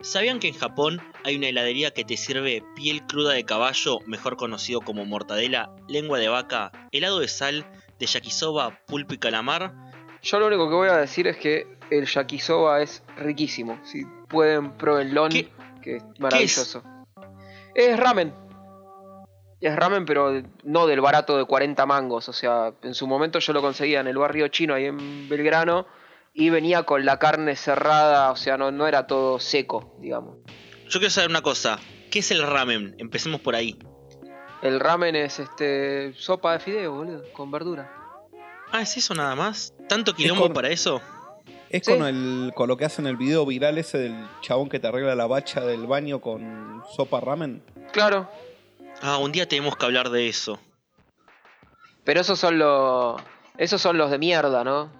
¿Sabían que en Japón hay una heladería que te sirve piel cruda de caballo, mejor conocido como mortadela, lengua de vaca, helado de sal, de yakisoba, pulpo y calamar? Yo lo único que voy a decir es que el yakisoba es riquísimo. Si pueden, pruébenlo, ¿Qué- que es maravilloso. Es? ramen. Es ramen, pero no del barato de 40 mangos. O sea, en su momento yo lo conseguía en el barrio chino, ahí en Belgrano, y venía con la carne cerrada, o sea, no, no era todo seco, digamos. Yo quiero saber una cosa. ¿Qué es el ramen? Empecemos por ahí. El ramen es este sopa de fideo, boludo, con verdura. Ah, ¿es eso nada más? ¿Tanto quilombo con- para eso? Es Sí. con, el, con lo que hacen el video viral ese del chabón que te arregla la bacha del baño con sopa ramen. Claro, Ah, un día tenemos que hablar de eso. Pero esos son los. Esos son los de mierda, ¿no?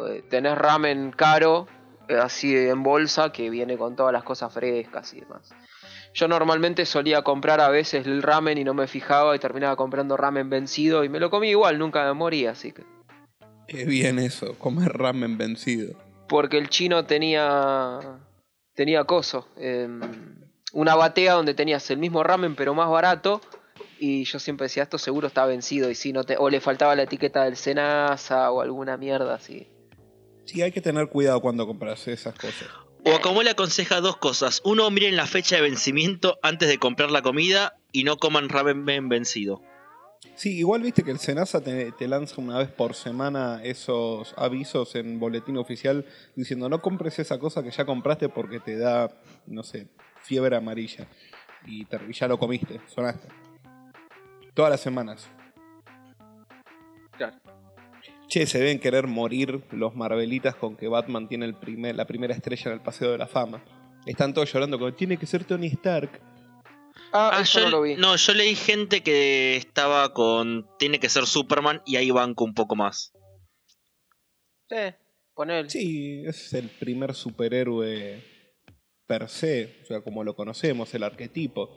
Pues tenés ramen caro, eh, así en bolsa, que viene con todas las cosas frescas y demás. Yo normalmente solía comprar a veces el ramen y no me fijaba y terminaba comprando ramen vencido y me lo comí igual, nunca me moría, así que. Qué bien eso, comer ramen vencido. Porque el chino tenía. tenía coso. em, una batea donde tenías el mismo ramen pero más barato. Y yo siempre decía, esto seguro está vencido. Y si no te. O le faltaba la etiqueta del Senasa o alguna mierda así. Sí, hay que tener cuidado cuando compras esas cosas. O como le aconseja dos cosas. Uno, miren la fecha de vencimiento antes de comprar la comida y no coman ramen vencido. Sí, igual viste que el Senasa te, te lanza una vez por semana esos avisos en boletín oficial diciendo no compres esa cosa que ya compraste porque te da, no sé, fiebre amarilla. Y, te- y ya lo comiste, sonaste. Todas las semanas. Che, se deben querer morir los Marvelitas con que Batman tiene el primer, la primera estrella en el Paseo de la Fama. Están todos llorando con tiene que ser Tony Stark. Ah, Ah, yo, no lo vi. no, yo leí gente que estaba con. Tiene que ser Superman y ahí banco un poco más. Sí, ponele. Sí, es el primer superhéroe per se, o sea, como lo conocemos, el arquetipo.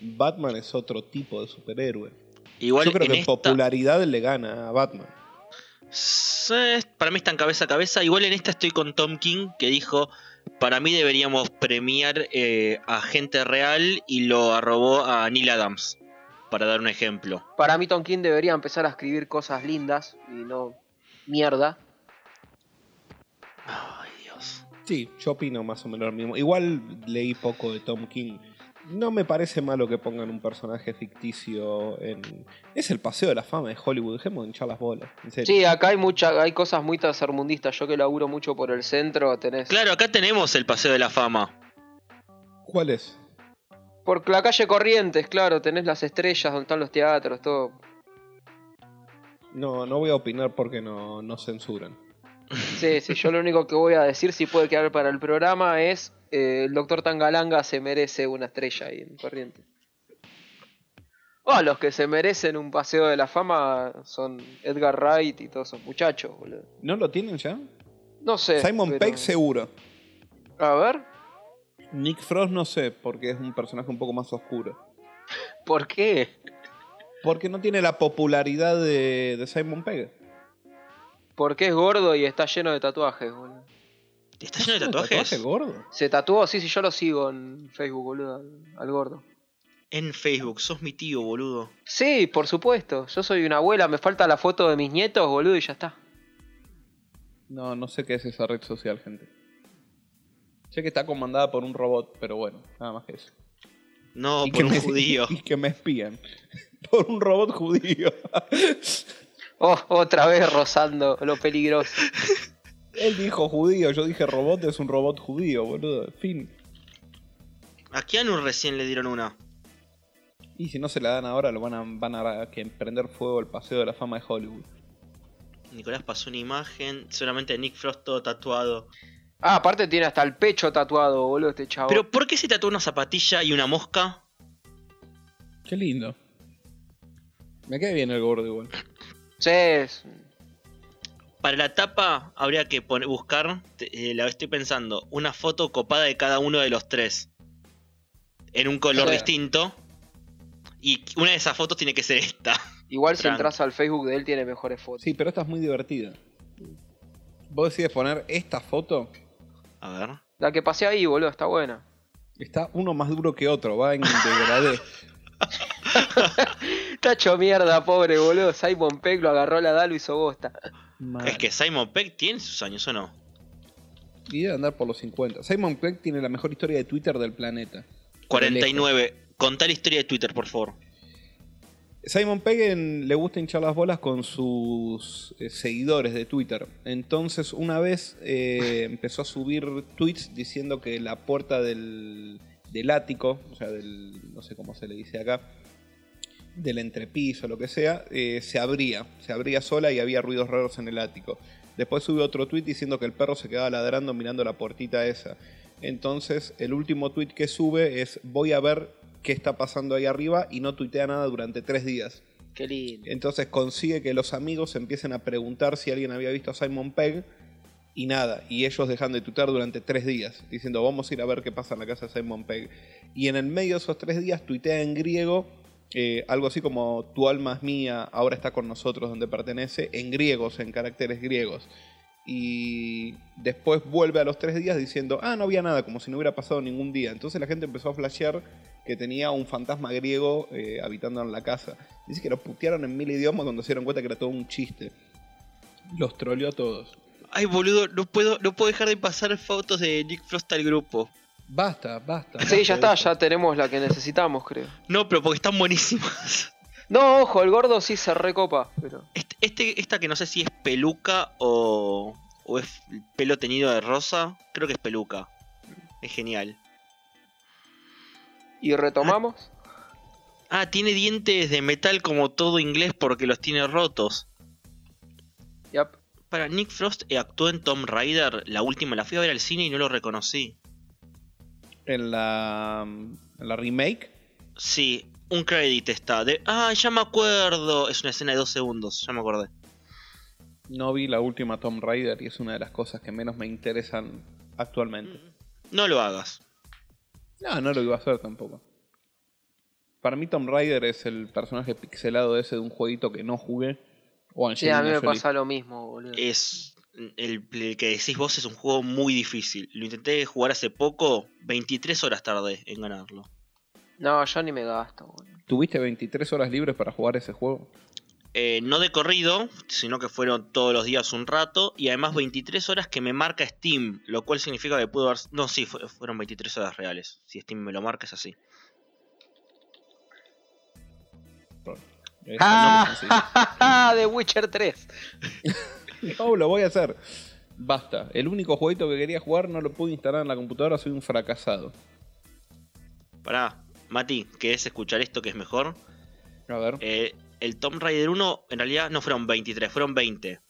Batman es otro tipo de superhéroe. Igual Yo creo en que en esta- popularidad le gana a Batman. Para mí están cabeza a cabeza. Igual en esta estoy con Tom King que dijo, para mí deberíamos premiar eh, a gente real y lo arrobó a Neil Adams, para dar un ejemplo. Para mí Tom King debería empezar a escribir cosas lindas y no mierda. Ay, Dios. Sí, yo opino más o menos lo mismo. Igual leí poco de Tom King. No me parece malo que pongan un personaje ficticio en... Es el paseo de la fama de Hollywood, dejemos de hinchar las bolas. En serio. Sí, acá hay mucha, hay cosas muy tercermundistas. Yo que laburo mucho por el centro, tenés. Claro, acá tenemos el Paseo de la Fama. ¿Cuál es? Por la calle Corrientes, claro, tenés las estrellas donde están los teatros, todo. No, no voy a opinar porque no, no censuran. Sí, sí, yo lo único que voy a decir, si puede quedar para el programa, es eh, el doctor Tangalanga se merece una estrella ahí en Corrientes. Oh, los que se merecen un paseo de la fama son Edgar Wright y todos esos muchachos, boludo. ¿No lo tienen ya? No sé. Simon pero- Pegg seguro. A ver, Nick Frost no sé, porque es un personaje un poco más oscuro. ¿por qué? Porque no tiene la popularidad de, de Simon Pegg. Porque es gordo y está lleno de tatuajes, boludo. ¿Está lleno de ¿Es un tatuajes? tatuaje gordo? Se tatuó, sí, sí, yo lo sigo en Facebook, boludo, al, al gordo. En Facebook, sos mi tío, boludo. Sí, por supuesto. Yo soy una abuela, me falta la foto de mis nietos, boludo, y ya está. No, no sé qué es esa red social, gente. Sé que está comandada por un robot, pero bueno, nada más que eso. No, y, por que un me, judío. y que me espían. por un robot judío. Oh, otra vez rozando lo peligroso. Él dijo judío, yo dije robot, es un robot judío, boludo. Fin. A Keanu recién le dieron una. Y si no se la dan ahora, lo van a, van a que prender fuego el paseo de la fama de Hollywood. Nicolás pasó una imagen, solamente Nick Frost todo tatuado. Ah, aparte tiene hasta el pecho tatuado, boludo, este chavo. Pero ¿por qué se tatuó una zapatilla y una mosca? Qué lindo. Me cae bien el gordo igual. Sí, es- Para la tapa habría que poner, buscar, eh, la estoy pensando, una foto copada de cada uno de los tres. En un color Sí. distinto. Y una de esas fotos tiene que ser esta. Igual si entras al Facebook de él tiene mejores fotos. Sí, pero esta es muy divertida. Vos decides poner esta foto. A ver. La que pasé ahí, boludo, está buena. Está uno más duro que otro, va en degradé. Está hecho mierda, pobre boludo. Simon Peck lo agarró la da, lo hizo bosta. Mal. Es que Simon Peck tiene sus años, ¿o no? Y debe andar por los 50. Simon Peck tiene la mejor historia de Twitter del planeta. 49. Contá la historia de Twitter, por favor. Simon Pegg en- le gusta hinchar las bolas con sus eh, seguidores de Twitter. Entonces, una vez eh, empezó a subir tweets diciendo que la puerta del, del ático, o sea, del. no sé cómo se le dice acá, del entrepiso, lo que sea, eh, se abría. Se abría sola y había ruidos raros en el ático. Después subió otro tweet diciendo que el perro se quedaba ladrando mirando la puertita esa. Entonces, el último tweet que sube es: Voy a ver qué está pasando ahí arriba y no tuitea nada durante tres días. Qué lindo. Entonces consigue que los amigos empiecen a preguntar si alguien había visto a Simon Pegg y nada. Y ellos dejan de tuitear durante tres días, diciendo vamos a ir a ver qué pasa en la casa de Simon Pegg. Y en el medio de esos tres días tuitea en griego eh, algo así como tu alma es mía, ahora está con nosotros donde pertenece, en griegos, en caracteres griegos. Y después vuelve a los tres días diciendo, ah, no había nada, como si no hubiera pasado ningún día. Entonces la gente empezó a flashear que tenía un fantasma griego eh, habitando en la casa. Dice que lo putearon en mil idiomas cuando se dieron cuenta que era todo un chiste. Los troleó a todos. Ay, boludo, no puedo, no puedo dejar de pasar fotos de Nick Frost al grupo. Basta, basta. Sí, basta ya está, ya tenemos la que necesitamos, creo. No, pero porque están buenísimas. No, ojo, el gordo sí se recopa, pero. Este, este- esta que no sé si es peluca o, o es pelo teñido de rosa, creo que es peluca. Es genial. ¿Y retomamos? Ah, tiene dientes de metal como todo inglés porque los tiene rotos. Yep. Para Nick Frost actuó en Tomb Raider, la última, la fui a ver al cine y no lo reconocí. En la, en la remake. Sí, un crédito está. De, ah, ya me acuerdo. Es una escena de dos segundos, ya me acordé. No vi la última Tomb Raider y es una de las cosas que menos me interesan actualmente. No lo hagas. No, no lo iba a hacer tampoco. Para mí Tomb Raider es el personaje pixelado ese de un jueguito que no jugué. O Sí, a mí me Jolie. pasa lo mismo, boludo. Es. El, el que decís vos es un juego muy difícil. Lo intenté jugar hace poco, 23 horas tardé en ganarlo. No, yo ni me gasto, boludo. ¿Tuviste 23 horas libres para jugar ese juego? Eh, no de corrido, sino que fueron todos los días un rato. Y además 23 horas que me marca Steam. Lo cual significa que pudo haber. No, sí, fue- fueron 23 horas reales. Si Steam me lo marca es así. ¡Ah! The Witcher 3. No, lo voy a hacer. Basta. El único jueguito que quería jugar no lo pude instalar en la computadora, soy un fracasado. Pará, Mati, ¿querés escuchar esto que es mejor? A ver. Eh, el Tomb Raider 1 en realidad no fueron 23, fueron 20.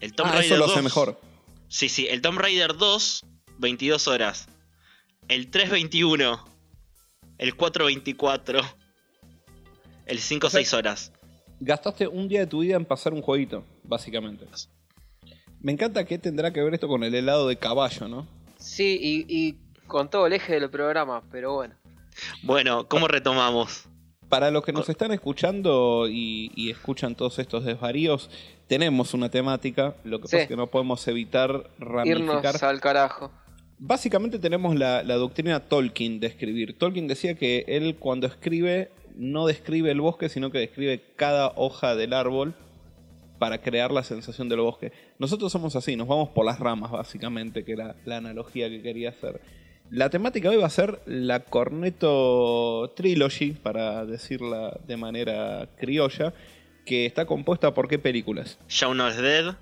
El Tomb ah, Raider eso lo 2, sé mejor. Sí, sí, el Tomb Raider 2, 22 horas. El 3, 21. El 4, 24. El 5, O sea, 6 horas. Gastaste un día de tu vida en pasar un jueguito, básicamente. Me encanta que tendrá que ver esto con el helado de caballo, ¿no? Sí, y, y con todo el eje del programa, pero bueno. Bueno, ¿cómo retomamos? Para los que nos están escuchando y, y escuchan todos estos desvaríos, tenemos una temática. Lo que Sí. pasa es que no podemos evitar ramificar. Irnos al carajo. Básicamente tenemos la, la doctrina Tolkien de escribir. Tolkien decía que él cuando escribe no describe el bosque, sino que describe cada hoja del árbol para crear la sensación del bosque. Nosotros somos así, nos vamos por las ramas básicamente, que era la analogía que quería hacer. La temática hoy va a ser la Corneto Trilogy, para decirla de manera criolla, que está compuesta por qué películas? Shaun of the Dead.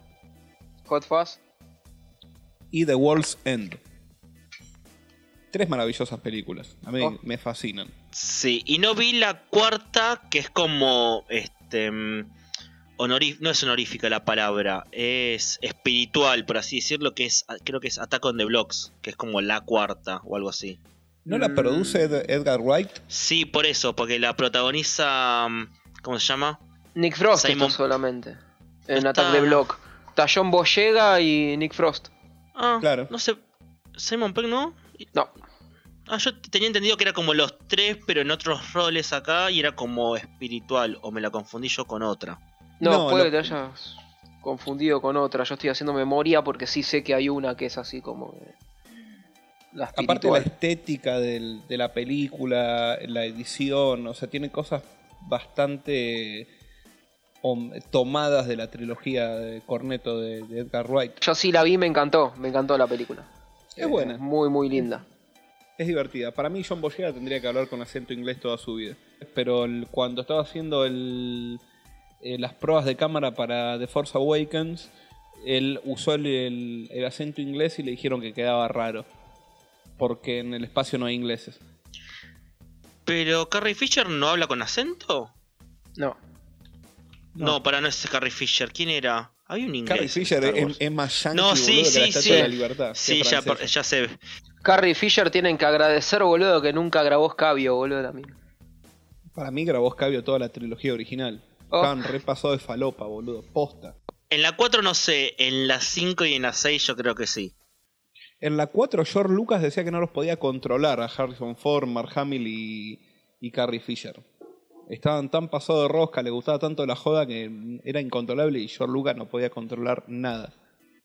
Hot Fuzz. y The World's End. Tres maravillosas películas. A mí Oh. me fascinan. Sí, y no vi la cuarta, que es como. Este. Mm, no es honorífica la palabra, es espiritual, por así decirlo, que es. Creo que es Attack on the Blocks, que es como la cuarta o algo así. ¿No la Mm. produce Ed- Edgar Wright? Sí, por eso, porque la protagoniza. mm, ¿Cómo se llama? Nick Frost Simon- solamente. En Está- Attack de Block. John Boyega y Nick Frost. Ah, Claro. No sé. Simon Pegg, ¿no? No. Ah, yo tenía entendido que era como los tres, pero en otros roles acá y era como espiritual, o me la confundí yo con otra. No, No, puede lo- que te hayas confundido con otra. Yo estoy haciendo memoria porque sí sé que hay una que es así como. de- La Aparte la espiritual. estética del- de la película, la edición, o sea, tiene cosas bastante om- tomadas de la trilogía de Corneto de, de Edgar Wright. Yo sí la vi, me encantó, me encantó la película. Es buena. Muy, muy linda. Es divertida. Para mí John Boyega tendría que hablar con acento inglés toda su vida. Pero el- cuando estaba haciendo el, eh, las pruebas de cámara para The Force Awakens, él usó el, el- el acento inglés y le dijeron que quedaba raro. Porque en el espacio no hay ingleses. Pero Carrie Fisher no habla con acento. No. No, para no es Carrie Fisher. ¿Quién era? Hay un inglés. Carrie Fisher es, es más yankee No, sí, boludo, que la sí, sí. de la Libertad. Sí, ya, ya sé. Carrie Fisher tienen que agradecer, boludo, que nunca grabó Scabio, boludo, también. Para mí grabó Scabio toda la trilogía original. Oh. Estaban repasados de falopa, boludo. Posta. En la 4 no sé, en la 5 y en la 6 yo creo que sí. En la 4, George Lucas decía que no los podía controlar a Harrison Ford, Mark Hamill y, y Carrie Fisher. Estaban tan pasados de rosca, le gustaba tanto la joda que era incontrolable y George Lucas no podía controlar nada.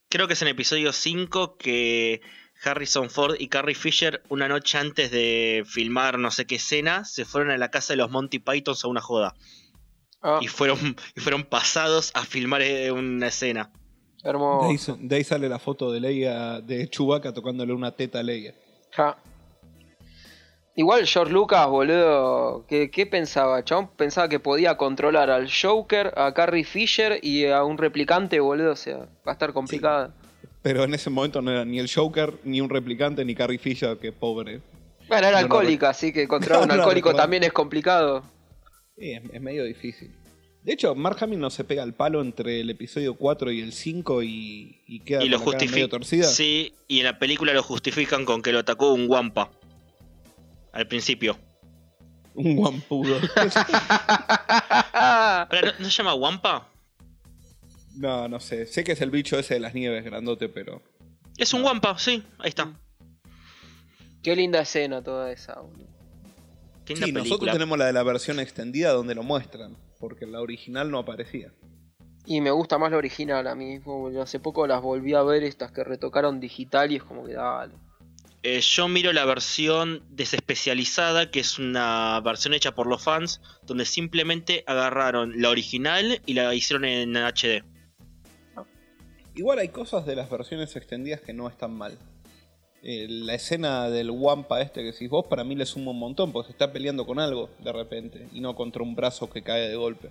Creo que es en episodio 5 que Harrison Ford y Carrie Fisher, una noche antes de filmar no sé qué escena, se fueron a la casa de los Monty Pythons a una joda. Ah, Y fueron, y fueron pasados a filmar eh, una escena. De hermoso. ahí, de ahí sale la foto de Leia, de Chewbacca tocándole una teta a Leia. Ja. Igual George Lucas, boludo, ¿qué, qué pensaba? Chabón pensaba que podía controlar al Joker, a Carrie Fisher y a un replicante, boludo. O sea, va a estar complicada. Pero en ese momento no era ni el Joker, ni un replicante, ni Carrie Fisher, que pobre. Bueno, era No alcohólica, así que controlar a un No alcohólico también es complicado. Sí, es, es medio difícil. De hecho, Mark Hamill no se pega el palo entre el episodio 4 y el 5 y, y queda Y lo con la cara medio torcida. Sí, y en la película lo justifican con que lo atacó un guampa. Al principio. Un guampudo. Ahora, ¿no, no se llama guampa? no, no sé. Sé que es el bicho ese de las nieves grandote, pero... Es un guampa, sí, ahí está. Qué linda escena toda esa, boludo. Sí, nosotros película. tenemos la de la versión extendida donde lo muestran, porque la original no aparecía. Y me gusta más la original a mí. como hace poco las volví a ver, estas que retocaron digital y es como que dale. Eh, yo miro la versión desespecializada, que es una versión hecha por los fans, donde simplemente agarraron la original y la hicieron en HD. Igual hay cosas de las versiones extendidas que no están mal. Eh, la escena del Wampa este que decís vos, para mí le suma un montón, porque se está peleando con algo de repente, y no contra un brazo que cae de golpe.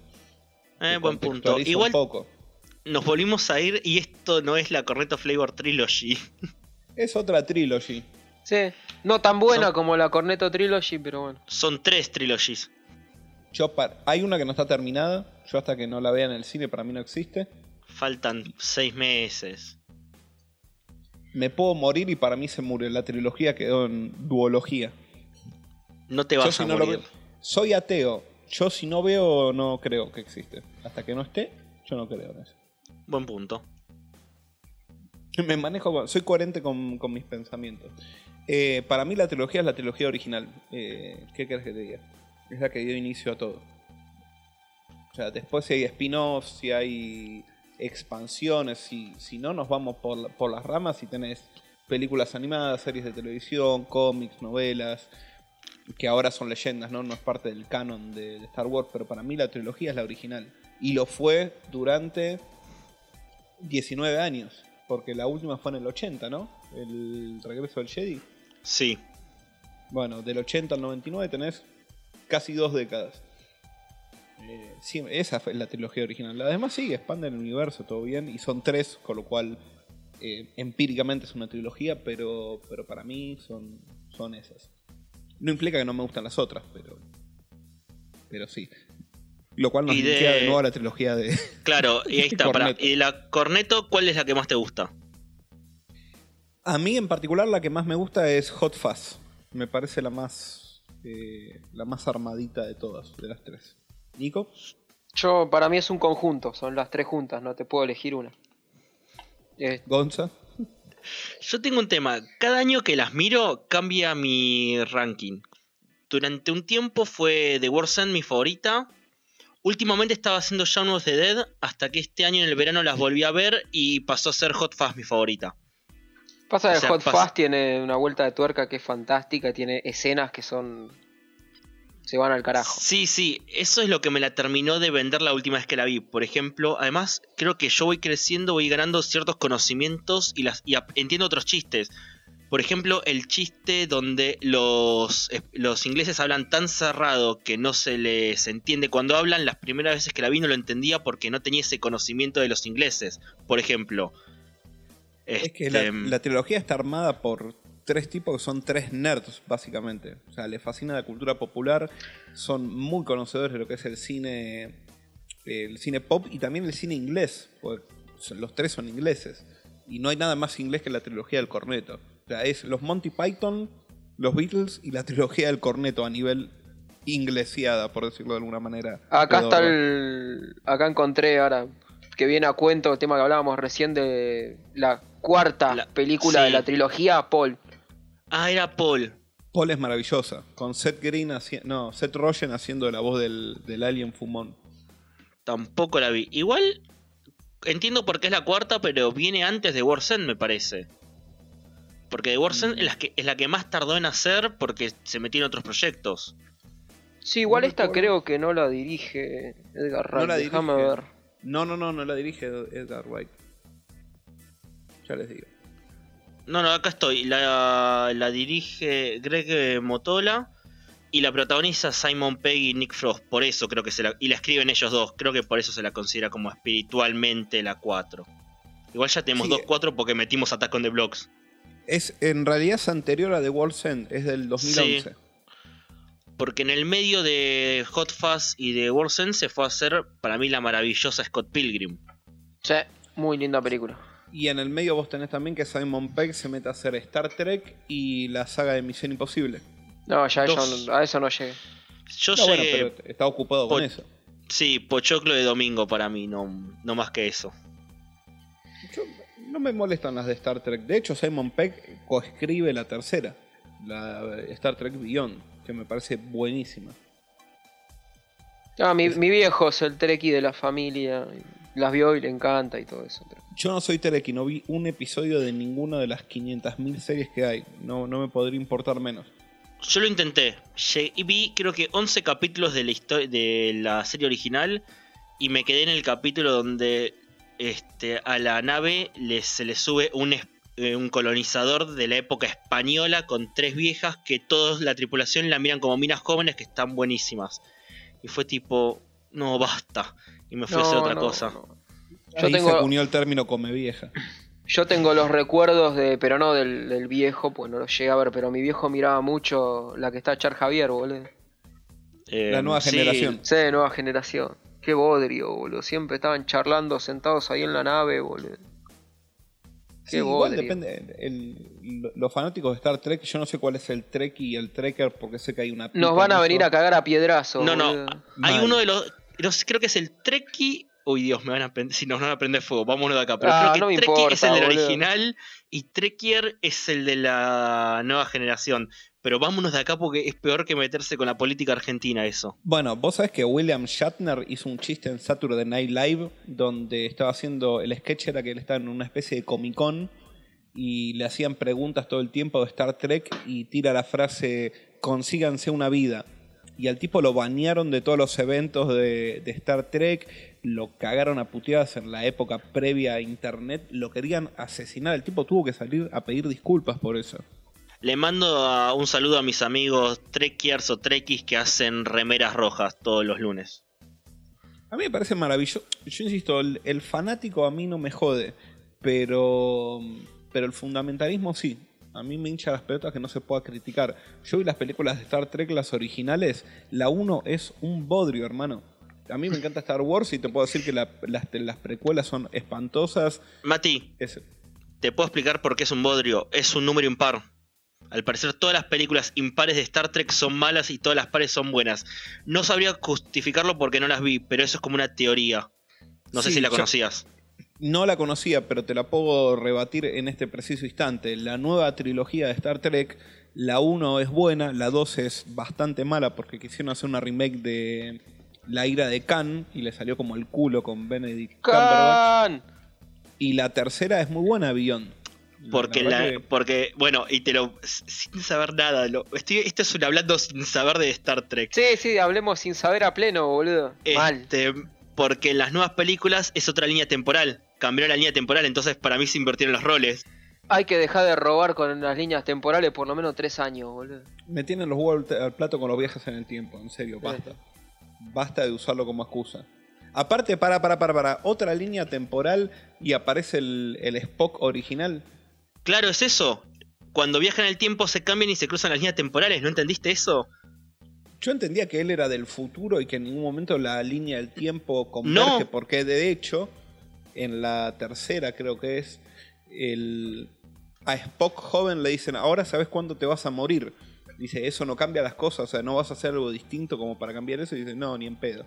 Eh, buen punto. Igual poco. nos volvimos a ir y esto no es la Corneto Flavor Trilogy. Es otra trilogy. Sí, no tan buena Son- como la Cornetto Trilogy, pero bueno. Son tres trilogies. Yo par- hay una que no está terminada, yo hasta que no la vea en el cine para mí no existe. Faltan seis meses. Me puedo morir y para mí se murió. La trilogía quedó en duología. No te vas si a no morir. soy ateo. Yo si no veo, no creo que existe. Hasta que no esté, yo no creo en eso. Buen punto. Me manejo, soy coherente con, con mis pensamientos. Eh, para mí la trilogía es la trilogía original. Eh, ¿Qué querés que te diga? Es la que dio inicio a todo. O sea, después si hay spin-offs, si hay expansiones, si, si no nos vamos por, por las ramas y tenés películas animadas, series de televisión, cómics, novelas, que ahora son leyendas, ¿no? No es parte del canon de, de Star Wars, pero para mí la trilogía es la original. Y lo fue durante 19 años, porque la última fue en el 80, ¿no? El regreso del Jedi. Sí. Bueno, del 80 al 99 tenés casi dos décadas. Eh, sí, esa fue la trilogía original. La demás sigue, expande el universo, todo bien. Y son tres, con lo cual eh, empíricamente es una trilogía, pero, pero para mí son, son esas. No implica que no me gustan las otras, pero, pero sí. Lo cual nos Y de- nuevo a la trilogía de... Claro, y ahí está. Corneto. Y de la Corneto, ¿cuál es la que más te gusta? A mí en particular la que más me gusta es Hot Fuzz. Me parece la más eh, la más armadita de todas, de las tres. Nico, Yo, para mí es un conjunto, son las tres juntas, no te puedo elegir una. Eh, Gonza. Yo tengo un tema. Cada año que las miro, cambia mi ranking. Durante un tiempo fue The World's End mi favorita. Últimamente estaba haciendo Shaun of the Dead. Hasta que este año en el verano las volví a ver y pasó a ser Hot Fuzz mi favorita. Pasa que O sea, Hot Fuzz tiene una vuelta de tuerca que es fantástica, tiene escenas que son. Se van al carajo. Sí, sí, eso es lo que me la terminó de vender la última vez que la vi. Por ejemplo, además, creo que yo voy creciendo, voy ganando ciertos conocimientos y, las, y entiendo otros chistes. Por ejemplo, el chiste donde los, los ingleses hablan tan cerrado que no se les entiende cuando hablan. Las primeras veces que la vi no lo entendía porque no tenía ese conocimiento de los ingleses. Por ejemplo. Es que la, este, la trilogía está armada por tres tipos que son tres nerds, básicamente. O sea, les fascina la cultura popular, son muy conocedores de lo que es el cine, el cine pop y también el cine inglés. porque los tres son ingleses. Y no hay nada más inglés que la trilogía del corneto. O sea, es los Monty Python, los Beatles y la trilogía del corneto a nivel inglesiada, por decirlo de alguna manera. Acá está el. Acá encontré ahora. Que viene a cuento el tema que hablábamos recién de la cuarta La- película de la trilogía, Paul. Ah, era Paul. Paul es maravillosa, con Seth Green haci- no, Seth Rogen haciendo la voz del, del alien fumón. Tampoco la vi. Igual entiendo por qué es la cuarta, pero viene antes de World's End, me parece. Porque The World's End es la, que, es la que más tardó en hacer porque se metió en otros proyectos. Sí, igual No esta creo que no la dirige Edgar Wright. No la Déjame dirige. ver. No, no, no, no la dirige Edgar Wright. Ya les digo. No, no, acá estoy. La, la dirige Greg Motola y la protagoniza Simon Pegg y Nick Frost. Por eso creo que se la. Y la escriben ellos dos. Creo que por eso se la considera como espiritualmente la 4. Igual ya tenemos Sí. dos 4 porque metimos Attack on the Blocks. Es, en realidad es anterior a The World's End, es del 2011. Porque en el medio de Hot Fuzz y de World's End se fue a hacer, para mí, la maravillosa Scott Pilgrim. Sí, muy linda película. Y en el medio vos tenés también que Simon Pegg se mete a hacer Star Trek y la saga de Misión Imposible. No, ya Dos. eso- a eso no llegué. Yo No, bueno, llegué. pero está ocupado con eso. Sí, pochoclo de domingo para mí, no, no más que eso. Yo- no me molestan las de Star Trek. De hecho, Simon Pegg coescribe la tercera, la Star Trek Beyond, que me parece buenísima. Ah, mi, mi viejo es el Treki de la familia. Las vio y le encanta y todo eso. pero- Yo no soy Trek y no vi un episodio de ninguna de las 500.000 series que hay. No, no me podría importar menos. Yo lo intenté. Llegué- y vi creo que 11 capítulos de la, de la serie original y me quedé en el capítulo donde este, a la nave le- se le sube un, eh, un colonizador de la época española con tres viejas que todos la tripulación la miran como minas jóvenes que están buenísimas. Y fue tipo, no, basta. Y me fui a hacer No, otra no, cosa. no. Ahí tengo- se acuñó el término come vieja. Yo tengo los recuerdos de, pero no del, del viejo, pues no lo llegué a ver, pero mi viejo miraba mucho la que está Char Javier, boludo. Eh, La nueva sí, generación. Sí, nueva generación. Qué bodrio, boludo. Siempre estaban charlando sentados ahí en la nave, boludo. Qué Sí, igual bodrio. depende. el- lo- los fanáticos de Star Trek, yo no sé cuál es el Trek y el Trekker porque sé que hay una. Nos van a venir a cagar a piedrazo. No, no. boludo. Hay Mal. uno de los, los- Creo que es el Treki. Uy, Dios, me van a prender. Si nos van a prender fuego, vámonos de acá. Pero Ah, creo que no Treki es el del boludo. original y Trekier es el de la nueva generación. Pero vámonos de acá porque es peor que meterse con la política argentina, eso. Bueno, vos sabés que William Shatner hizo un chiste en Saturday Night Live donde estaba haciendo. El sketch era que él estaba en una especie de Comic Con y le hacían preguntas todo el tiempo de Star Trek y tira la frase: consíganse una vida. Y al tipo lo banearon de todos los eventos de, de Star Trek, lo cagaron a puteadas en la época previa a internet, lo querían asesinar. El tipo tuvo que salir a pedir disculpas por eso. Le mando a- un saludo a mis amigos Trekiers o Trekkies que hacen remeras rojas todos los lunes. A mí me parece maravilloso. Yo insisto, el, el fanático a mí no me jode, pero, pero el fundamentalismo sí. A mí me hincha las pelotas que no se pueda criticar. Yo vi las películas de Star Trek, las originales. La 1 es un bodrio, hermano. A mí me encanta Star Wars y te puedo decir que la- las, las precuelas son espantosas. Mati, te puedo explicar por qué es un bodrio. Es un número impar. Al parecer todas las películas impares de Star Trek son malas y todas las pares son buenas. No sabría justificarlo porque no las vi, pero eso es como una teoría. No sé si la yo- conocías. No la conocía, pero te la puedo rebatir en este preciso instante. La nueva trilogía de Star Trek, la 1 es buena, la 2 es bastante mala porque quisieron hacer una remake de La ira de Khan y le salió como el culo con Benedict Cumberbatch. Y la tercera es muy buena, Beyond. Porque, verdad la, que- porque, bueno, y te lo. Sin saber nada. Lo, estoy, esto es un hablando sin saber de Star Trek. Sí, sí, hablemos sin saber a pleno, boludo. Mal. Este, porque en las nuevas películas es otra línea temporal. Cambiaron la línea temporal, entonces para mí se invirtieron los roles. Hay que dejar de robar con las líneas temporales por lo menos tres años, boludo. Me tienen los huevos al plato con los viajes en el tiempo, en serio, basta. Basta de usarlo como excusa. Aparte, para, para, para, para, otra línea temporal y aparece el, el Spock original. Claro, es eso. Cuando viajan el tiempo se cambian y se cruzan las líneas temporales. ¿No entendiste eso? Yo entendía que él era del futuro y que en ningún momento la línea del tiempo converge, No. porque de hecho, en la tercera creo que es, el, a Spock joven le dicen, ahora sabes cuándo te vas a morir. Dice, eso no cambia las cosas, o sea, no vas a hacer algo distinto como para cambiar eso. Y dice, no, ni en pedo.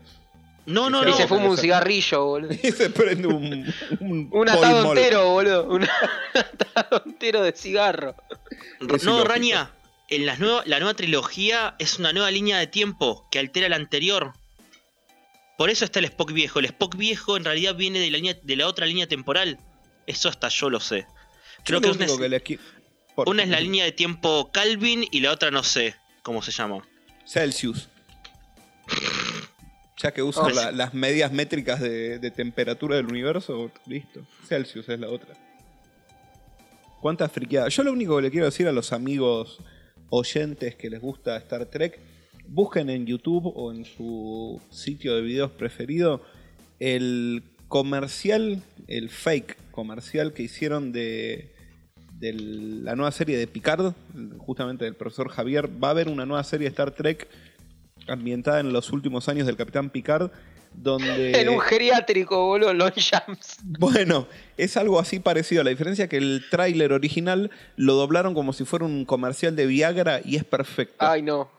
No, no, Sí, y no. se fuma un cigarrillo, boludo. Y se prende un, un, Un atado entero, boludo. Un atado entero de cigarro. Es no, ilógico. Rania. En las nueva- la nueva trilogía es una nueva línea de tiempo que altera la anterior. Por eso está el Spock viejo. El Spock viejo en realidad viene de la, línea- de la otra línea temporal. Eso hasta yo lo sé. Creo Yo que una es, que una es la línea de tiempo Calvin y la otra no sé cómo se llama. Celsius. Ya que usa Oh. la- las medias métricas de, de temperatura del universo, listo. Celsius es la otra. Cuánta friqueada. Yo lo único que le quiero decir a los amigos oyentes que les gusta Star Trek, busquen en YouTube o en su sitio de videos preferido el comercial, el fake comercial que hicieron de, de la nueva serie de Picard, justamente del profesor Javier. Va a haber una nueva serie de Star Trek ambientada en los últimos años del Capitán Picard, donde... En un geriátrico, boludo, Long Jams. Bueno, es algo así parecido. La diferencia es que el tráiler original lo doblaron como si fuera un comercial de Viagra y es perfecto. Ay, no.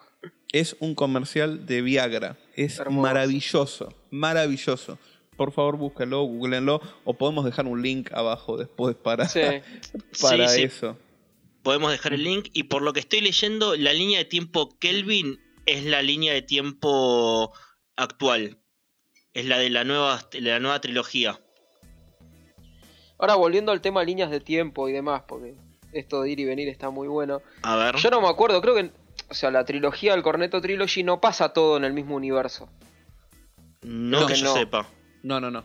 Es un comercial de Viagra. Es Hermoso. maravilloso, maravilloso. Por favor, búsquenlo, googleenlo o podemos dejar un link abajo después para, Sí. para Sí, sí. eso. Podemos dejar el link. Y por lo que estoy leyendo, la línea de tiempo Kelvin es la línea de tiempo actual. Es la de la nueva, de la nueva trilogía. Ahora volviendo al tema líneas de tiempo y demás, porque esto de ir y venir está muy bueno. A ver. Yo no me acuerdo, creo que. O sea, la trilogía del Corneto Trilogy no pasa todo en el mismo universo. No No, que yo no. sepa. No, no, no.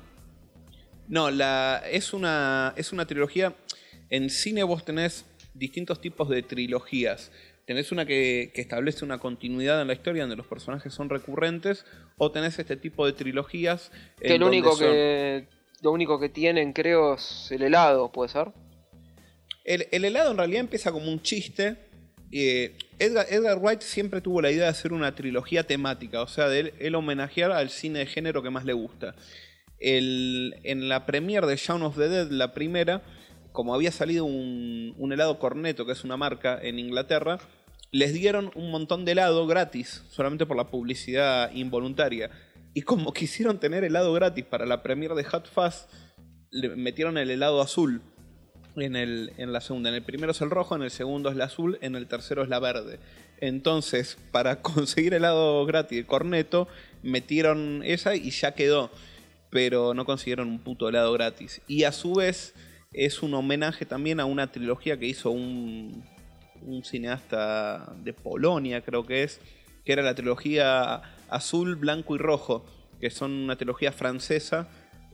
No, la, es, una, es una trilogía. En cine vos tenés distintos tipos de trilogías. Tenés una que, que establece una continuidad en la historia donde los personajes son recurrentes. O tenés este tipo de trilogías. Que el donde único son- que. Lo único que tienen, creo, es el helado, ¿puede ser? El, el helado en realidad empieza como un chiste. Eh, Edgar, Edgar Wright siempre tuvo la idea de hacer una trilogía temática, o sea, de él, homenajear al cine de género que más le gusta. En la premiere de Shaun of the Dead, la primera, como había salido un, un helado corneto, que es una marca en Inglaterra, les dieron un montón de helado gratis, solamente por la publicidad involuntaria. Y como quisieron tener helado gratis para la premiere de Hot Fuzz, le metieron el helado azul en, el, en la segunda. En el primero es el rojo, en el segundo es el azul, en el tercero es la verde. Entonces, para conseguir helado gratis de corneto, metieron esa y ya quedó. Pero no consiguieron un puto helado gratis. Y a su vez, es un homenaje también a una trilogía que hizo un, un cineasta de Polonia, creo que es, que era la trilogía azul, blanco y rojo, que son una trilogía francesa.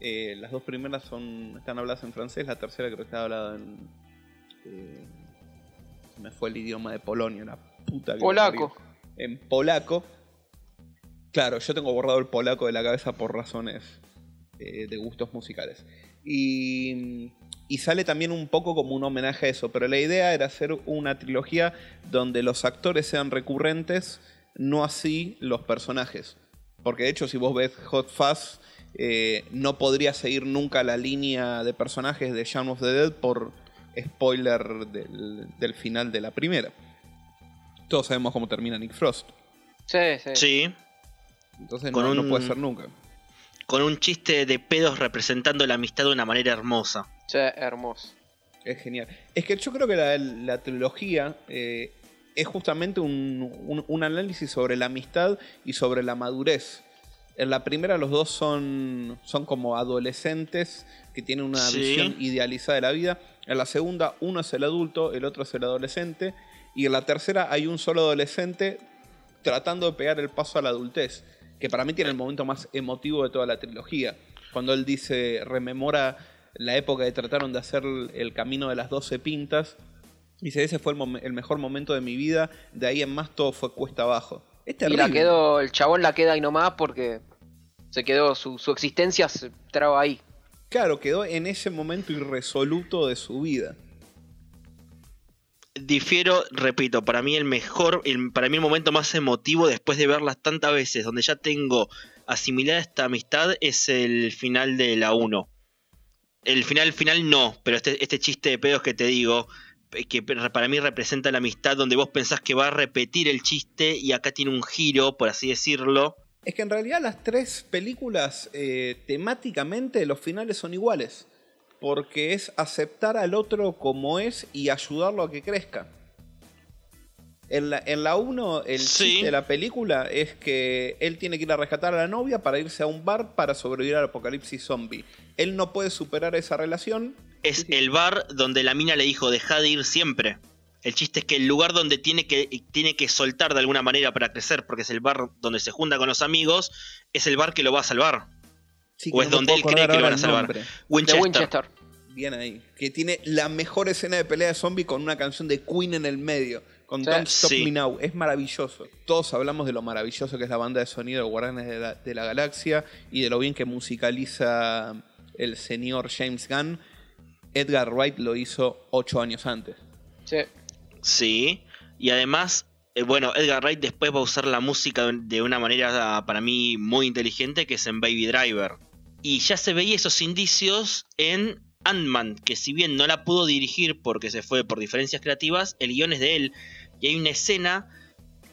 Eh, las dos primeras son están habladas en francés, la tercera creo que está hablada en... eh, se me fue el idioma de Polonia, la puta que Polaco. En polaco. Claro, yo tengo borrado el polaco de la cabeza por razones eh, de gustos musicales. Y, y sale también un poco como un homenaje a eso, pero la idea era hacer una trilogía donde los actores sean recurrentes, no así los personajes. Porque de hecho, si vos ves Hot Fuzz, eh, no podría seguir nunca la línea de personajes de Shaun of the Dead por spoiler del, del final de la primera. Todos sabemos cómo termina Nick Frost. Sí, sí. Sí. Entonces Con no, no un- puede ser nunca. Con un chiste de pedos representando la amistad de una manera hermosa. Sí, hermoso. Es genial. Es que yo creo que la, la trilogía eh, es justamente un, un- un análisis sobre la amistad y sobre la madurez. En la primera los dos son, son como adolescentes que tienen una Sí. visión idealizada de la vida. En la segunda, uno es el adulto, el otro es el adolescente. Y en la tercera hay un solo adolescente tratando de pegar el paso a la adultez. Que para mí tiene el momento más emotivo de toda la trilogía. Cuando él dice, rememora la época que trataron de hacer el camino de las 12 pintas. Dice, ese fue el, el mejor momento de mi vida. De ahí en más todo fue cuesta abajo. Es Y la quedó, el chabón la queda ahí nomás porque se quedó, su, su existencia se traba ahí. Claro, quedó en ese momento irresoluto de su vida. Difiero, repito, para mí el mejor, el- para mí el momento más emotivo después de verlas tantas veces, donde ya tengo asimilada esta amistad, es el final de la 1. El final, final no, pero este, este chiste de pedos que te digo, que para mí representa la amistad, donde vos pensás que va a repetir el chiste y acá tiene un giro, por así decirlo. Es que en realidad las tres películas eh, temáticamente los finales son iguales. Porque es aceptar al otro como es y ayudarlo a que crezca. En la, en la 1, el Sí. chiste de la película es que él tiene que ir a rescatar a la novia para irse a un bar para sobrevivir al apocalipsis zombie. Él no puede superar esa relación. Es el bar donde la mina le dijo, deja de ir siempre. El chiste es que el lugar donde tiene que, tiene que soltar de alguna manera para crecer, porque es el bar donde se junta con los amigos, es el bar que lo va a salvar. Sí, O es no donde él cree que lo van a salvar. Winchester. Winchester. Bien ahí. Que tiene la mejor escena de pelea de zombie con una canción de Queen en el medio. Con Sí. Don't Stop Sí. Me Now. Es maravilloso. Todos hablamos de lo maravilloso que es la banda de sonido de Guardianes de la, de la Galaxia y de lo bien que musicaliza el señor James Gunn. Edgar Wright lo hizo ocho años antes. Sí. Sí. Y además, eh, bueno, Edgar Wright después va a usar la música de- una manera para mí muy inteligente, que es en Baby Driver. Y ya se veía esos indicios en Ant-Man, que si bien no la pudo dirigir porque se fue por diferencias creativas, el guion es de él. Y hay una escena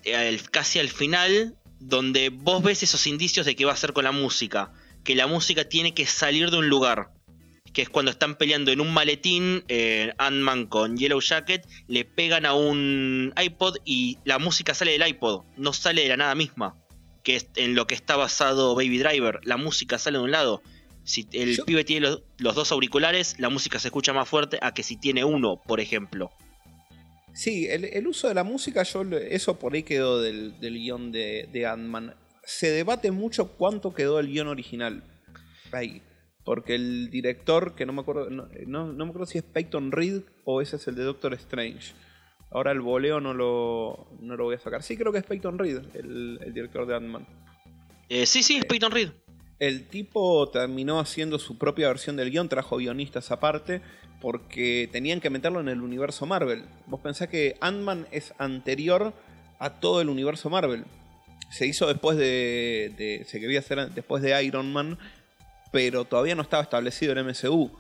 eh, casi al final donde vos ves esos indicios de qué va a hacer con la música. Que la música tiene que salir de un lugar. Que es cuando están peleando en un maletín, eh, Ant-Man con Yellow Jacket, le pegan a un iPod y la música sale del iPod, no sale de la nada misma. Que es en lo que está basado Baby Driver. La música sale de un lado. Si el Yo- pibe tiene los, los dos auriculares, la música se escucha más fuerte a que si tiene uno, por ejemplo. Sí, el, el uso de la música, yo eso por ahí quedó del, del guion de, de Ant-Man. Se debate mucho cuánto quedó el guion original. Ahí. Porque el director, que no me acuerdo, no, no- no me acuerdo si es Peyton Reed o ese es el de Doctor Strange. Ahora el voleo no lo, no lo voy a sacar. Sí, creo que es Peyton Reed, el, el director de Ant-Man. Eh, sí, sí, es Peyton Reed. El tipo terminó haciendo su propia versión del guion, trajo guionistas aparte, porque tenían que meterlo en el universo Marvel. Vos pensás que Ant-Man es anterior a todo el universo Marvel. Se hizo después de, de- Se quería hacer después de Iron Man, pero todavía no estaba establecido el MCU.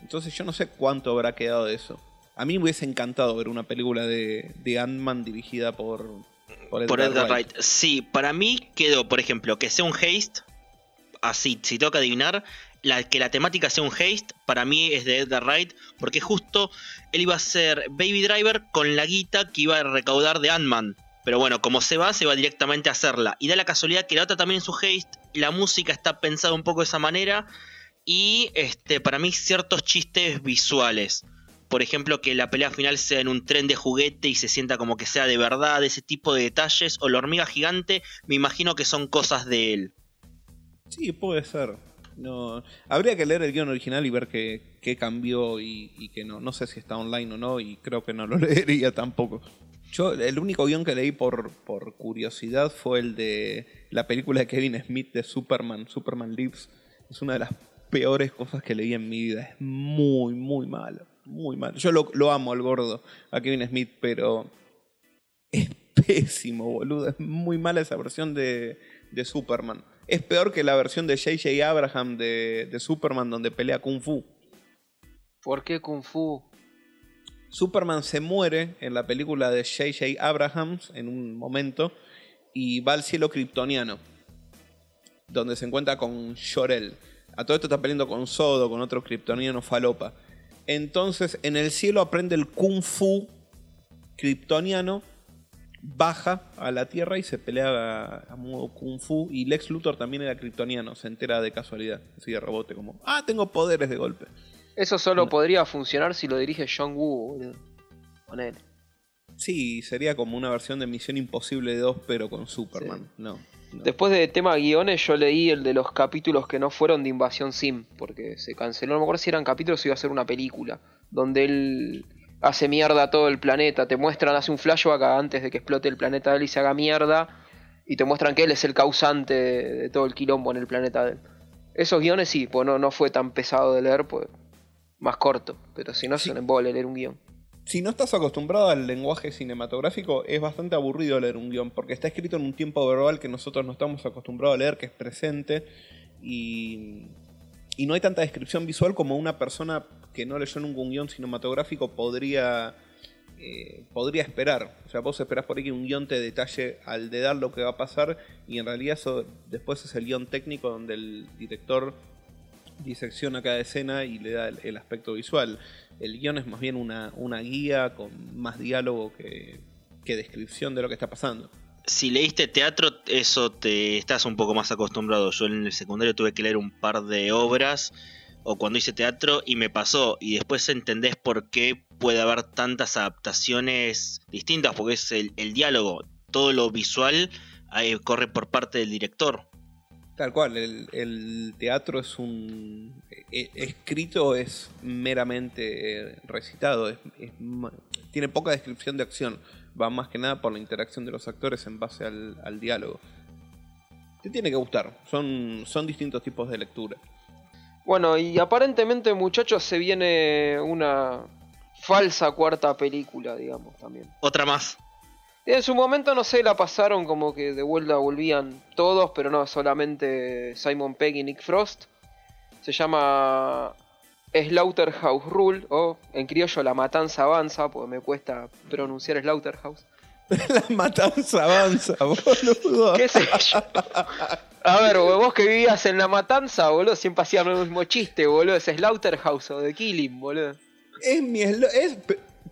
Entonces yo no sé cuánto habrá quedado de eso. A mí me hubiese encantado ver una película de, de Ant-Man dirigida por, por Por Edgar Edgar Wright. Wright. Sí, para mí quedó, por ejemplo, que sea un haste. Así, si tengo que adivinar, la, que la temática sea un haste, para mí es de Edgar Wright, porque justo él iba a ser Baby Driver con la guita que iba a recaudar de Ant-Man. Pero bueno, como se va, se va directamente a hacerla. Y da la casualidad que la otra también es un haste, la música está pensada un poco de esa manera, y este, para mí ciertos chistes visuales. Por ejemplo, que la pelea final sea en un tren de juguete y se sienta como que sea de verdad, ese tipo de detalles. O la hormiga gigante, me imagino que son cosas de él. Sí, puede ser. No, habría que leer el guion original y ver qué, cambió y, y qué no. No sé si está online o no y creo que no lo leería tampoco. Yo, el único guion que leí por, por curiosidad fue el de la película de Kevin Smith de Superman, Superman Lives. Es una de las peores cosas que leí en mi vida. Es muy, muy malo. Muy malo. Yo lo, amo al gordo, a Kevin Smith, pero es pésimo, boludo. Es muy mala esa versión de, de Superman. Es peor que la versión de J.J. Abraham de, de Superman donde pelea Kung Fu. ¿Por qué Kung Fu? Superman se muere en la película de J.J. Abrahams en un momento y va al cielo kryptoniano, donde se encuentra con Shorel. A todo esto está peleando con Sodo, con otro kryptoniano falopa. Entonces, en el cielo aprende el Kung Fu kryptoniano, baja a la Tierra y se pelea a, a modo Kung Fu. Y Lex Luthor también era kryptoniano, se entera de casualidad, así de rebote, como, ah, tengo poderes de golpe. Eso solo No. podría funcionar si lo dirige John Woo, boludo. Ponele. Sí, sería como una versión de Misión Imposible 2, pero con Superman. No. no. Después de tema guiones, yo leí el de los capítulos que no fueron de Invasión Sim, porque se canceló. No me acuerdo si eran capítulos o iba a ser una película, donde él hace mierda a todo el planeta. Te muestran, hace un flashback antes de que explote el planeta de él y se haga mierda, y te muestran que él es el causante de, de todo el quilombo en el planeta de él. Esos guiones sí, pues no, no fue tan pesado de leer, pues más corto, pero si no es Sí. un embole leer un guion. Si no estás acostumbrado al lenguaje cinematográfico, es bastante aburrido leer un guion, porque está escrito en un tiempo verbal que nosotros no estamos acostumbrados a leer, que es presente, y, y no hay tanta descripción visual como una persona que no leyó nunca un guion cinematográfico podría, eh, podría esperar. O sea, vos esperás por ahí que un guion te detalle al dedar lo que va a pasar, y en realidad eso después es el guion técnico donde el director disecciona cada escena y le da el, aspecto visual. El guion es más bien una, una guía con más diálogo que, que descripción de lo que está pasando. Si leíste teatro, eso te estás un poco más acostumbrado. Yo en el secundario tuve que leer un par de obras o cuando hice teatro y me pasó. Y después entendés por qué puede haber tantas adaptaciones distintas, porque es el, diálogo, todo lo visual corre por parte del director. Tal cual, el, el teatro es un... e- escrito es meramente eh, recitado, es- tiene poca descripción de acción, va más que nada por la interacción de los actores en base al, al diálogo. Te tiene que gustar, son, son distintos tipos de lectura. Bueno, y aparentemente, muchachos, se viene una falsa cuarta película, digamos, también. Otra más. En su momento, no sé, la pasaron como que de vuelta volvían todos, pero no, solamente Simon Pegg y Nick Frost. Se llama Slaughterhouse Rule, o en criollo La Matanza Avanza, porque me cuesta pronunciar Slaughterhouse. La matanza avanza, boludo. ¿Qué sé yo? A ver, vos que vivías en La Matanza, boludo, siempre hacían el mismo chiste, boludo. Es Slaughterhouse o The Killing, boludo. Es mi es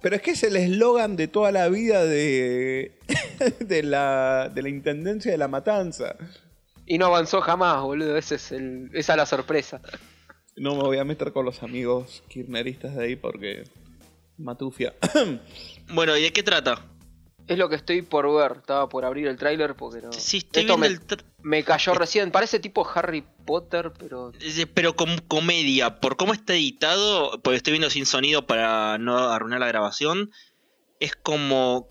Pero es que es el eslogan de toda la vida de, de, la, de la Intendencia de la Matanza. Y no avanzó jamás, boludo. Ese es el, esa es la sorpresa. No me voy a meter con los amigos kirchneristas de ahí porque... Matufia. Bueno, ¿y de qué trata? Es lo que estoy por ver. Estaba por abrir el tráiler porque no. Sí, estoy Esto viendo me, el me cayó recién. Parece tipo Harry Potter, pero. Pero con comedia, por cómo está editado, porque estoy viendo sin sonido para no arruinar la grabación, es como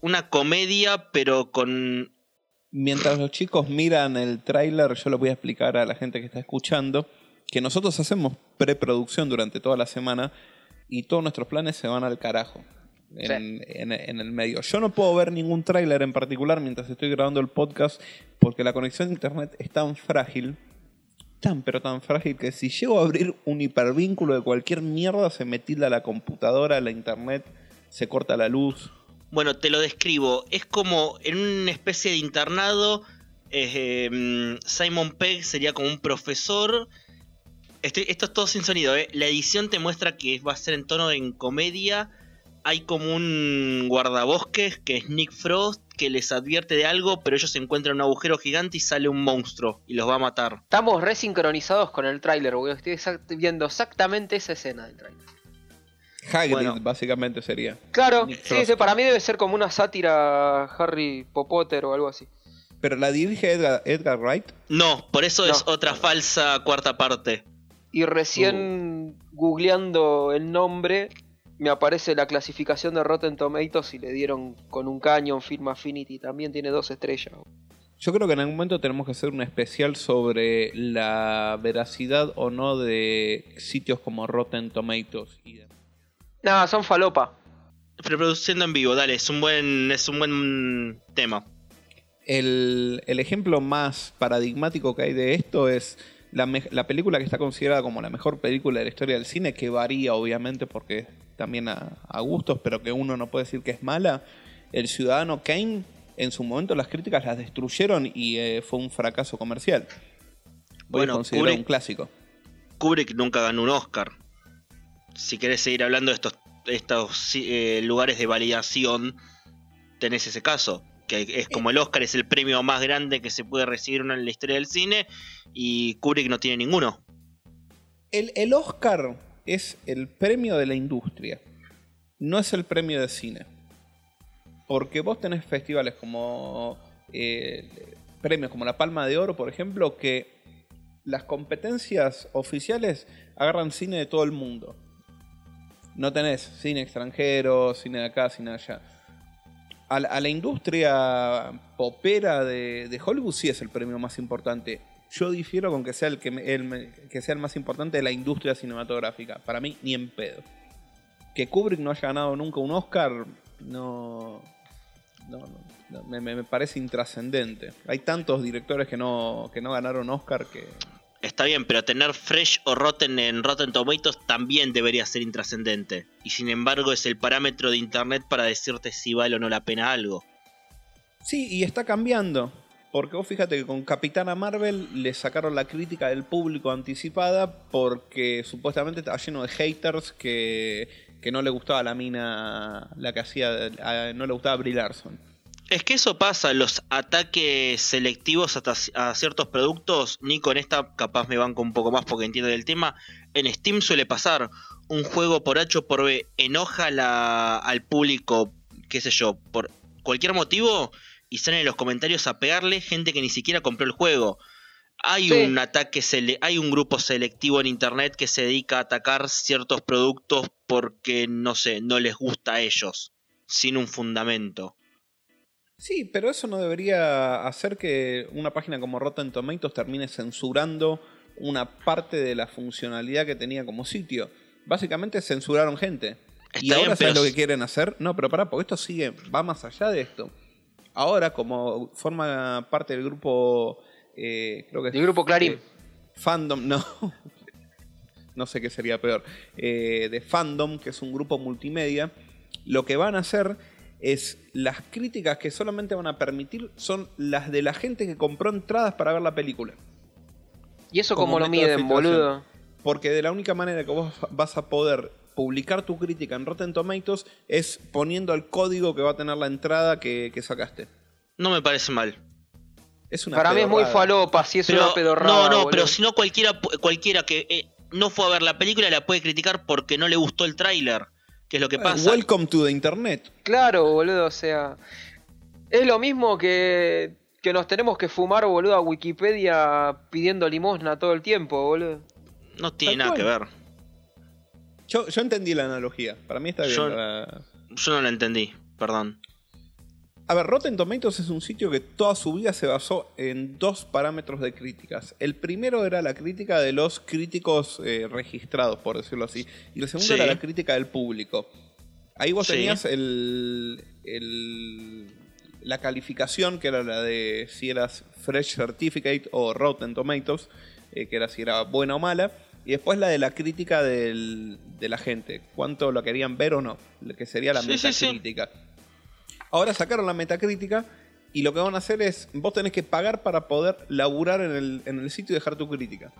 una comedia, pero con... Mientras los chicos miran el tráiler, yo lo voy a explicar a la gente que está escuchando que nosotros hacemos preproducción durante toda la semana y todos nuestros planes se van al carajo en, en- en el medio. Yo no puedo ver ningún tráiler en particular mientras estoy grabando el podcast porque la conexión a internet es tan frágil, tan pero tan frágil que si llego a abrir un hipervínculo de cualquier mierda se me tilda la computadora, la internet, se corta la luz. Bueno, te lo describo. Es como en una especie de internado. mm, Simon Pegg sería como un profesor. Esto es todo sin sonido. ¿eh? La edición te muestra que va a ser en tono en comedia. Hay como un guardabosques que es Nick Frost que les advierte de algo, pero ellos encuentran un agujero gigante y sale un monstruo y los va a matar. Estamos resincronizados con el tráiler, boludo. Estoy exact- viendo exactamente esa escena del tráiler. Hagrid Bueno. básicamente sería. Claro, sí, para mí debe ser como una sátira Harry Potter o algo así. Pero la dirige Edgar, Edgar Wright. No, por eso es otra falsa cuarta parte. Y recién googleando el nombre, me aparece la clasificación de Rotten Tomatoes y le dieron con un cañón Film Affinity. También tiene dos estrellas. Yo creo que en algún momento tenemos que hacer un especial sobre la veracidad o no de sitios como Rotten Tomatoes. y demás. Nada, son falopa. Reproduciendo en vivo, dale, es un buen, es un buen tema. El, el ejemplo más paradigmático que hay de esto es la, me- la película que está considerada como la mejor película de la historia del cine, que varía obviamente porque también a, a gustos, pero que uno no puede decir que es mala. El Ciudadano Kane, en su momento las críticas las destruyeron y eh, fue un fracaso comercial. Hoy Bueno, es considerado Kubrick- un clásico. Kubrick nunca ganó un Oscar. Si querés seguir hablando de estos, estos eh, lugares de validación, tenés ese caso. Que es como el Oscar, es el premio más grande que se puede recibir en la historia del cine. Y Kubrick no tiene ninguno. El, el Oscar es el premio de la industria, no es el premio de cine. Porque vos tenés festivales como eh, premios como la Palma de Oro, por ejemplo, que las competencias oficiales agarran cine de todo el mundo. No tenés cine extranjero, cine de acá, cine de allá. A la, a la industria popera de, de Hollywood sí es el premio más importante. Yo difiero con que sea el, que, el que sea el más importante de la industria cinematográfica. Para mí, ni en pedo. Que Kubrick no haya ganado nunca un Oscar, no. no, no, no, me, me- me parece intrascendente. Hay tantos directores que no, que no ganaron Oscar que. Está bien, pero tener Fresh o Rotten en Rotten Tomatoes también debería ser intrascendente. Y sin embargo es el parámetro de internet para decirte si vale o no la pena algo. Sí, y está cambiando. Porque vos fíjate que con Capitana Marvel le sacaron la crítica del público anticipada porque supuestamente estaba lleno de haters que, que no le gustaba la mina, la que hacía, no le gustaba Brie Larson. Es que eso pasa, los ataques selectivos hasta a ciertos productos, ni con esta capaz me banco un poco más porque entiendo del tema, en Steam suele pasar, un juego por H o por B enoja la- al público, qué sé yo, por cualquier motivo y salen en los comentarios a pegarle gente que ni siquiera compró el juego. Hay Sí. un ataque, sele- hay un grupo selectivo en internet que se dedica a atacar ciertos productos porque, no sé, no les gusta a ellos, sin un fundamento. Sí, pero eso no debería hacer que una página como Rotten Tomatoes termine censurando una parte de la funcionalidad que tenía como sitio. Básicamente censuraron gente. y ahora bien, ¿sabes pero lo que quieren hacer? No, pero pará, porque esto sigue, va más allá de esto. Ahora, como forma parte del grupo, eh, creo que Del grupo Clarín. eh, Fandom, no. no sé qué sería peor. Eh, de Fandom, que es un grupo multimedia, lo que van a hacer es las críticas que solamente van a permitir son las de la gente que compró entradas para ver la película. ¿Y eso como cómo lo miden, boludo? Porque de la única manera que vos vas a poder publicar tu crítica en Rotten Tomatoes es poniendo el código que va a tener la entrada que, que sacaste. no me parece mal. Es una Para mí es muy pedorrada. falopa, si es Pero, una pedorrada. no, no, boludo. pero si no cualquiera, cualquiera que eh, no fue a ver la película la puede criticar porque no le gustó el tráiler, que es lo que pasa. Welcome to the Internet. Claro, boludo, o sea. Es lo mismo que, que nos tenemos que fumar, boludo, a Wikipedia pidiendo limosna todo el tiempo, boludo. No tiene nada que ver. Yo, yo entendí la analogía. Para mí está bien. Yo- la- Yo no la entendí, perdón. A ver, Rotten Tomatoes es un sitio que toda su vida se basó en dos parámetros de críticas. El primero era la crítica de los críticos eh, registrados, por decirlo así. Y el segundo Sí. era la crítica del público. Ahí vos Sí. tenías el, el- la calificación, que era la de si eras Fresh Certificate o Rotten Tomatoes, eh, que era si era buena o mala. Y después la de la crítica del- de la gente, cuánto lo querían ver o no, lo que sería la Sí, sí, sí. metacrítica. Ahora sacaron la metacrítica y lo que van a hacer es, vos tenés que pagar para poder laburar en el, en el sitio y dejar tu crítica.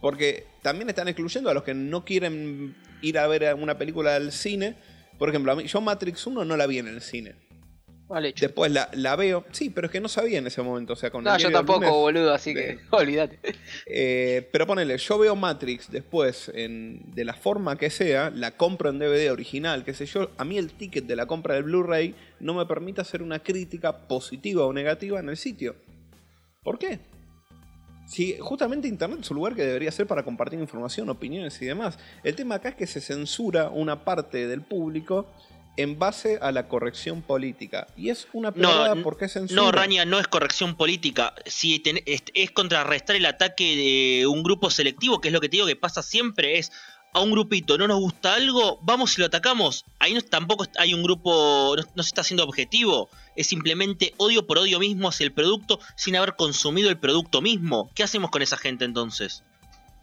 Porque también están excluyendo a los que no quieren ir a ver una película al cine. Por ejemplo, a mí, yo Matrix 1 no la vi en el cine. Hecho. Después la, la veo. Sí, pero es que no sabía en ese momento. O sea, con No, yo tampoco, lunes- boludo, así que olvídate. eh, pero ponele, yo veo Matrix después, en- de la forma que sea, la compro en DVD original, qué sé yo, a mí el ticket de la compra del Blu-ray no me permite hacer una crítica positiva o negativa en el sitio. ¿Por qué? Si justamente Internet es un lugar que debería ser para compartir información, opiniones y demás. El tema acá es que se censura una parte del público en base a la corrección política. Y es una No, pelada n- porque es censura. No, Rania, no es corrección política. Si ten- es, es contrarrestar el ataque de un grupo selectivo, que es lo que te digo que pasa siempre, es a un grupito no nos gusta algo, vamos y lo atacamos. Ahí no, tampoco hay un grupo, no, no se está haciendo objetivo. Es simplemente odio por odio mismo hacia el producto sin haber consumido el producto mismo. ¿Qué hacemos con esa gente entonces?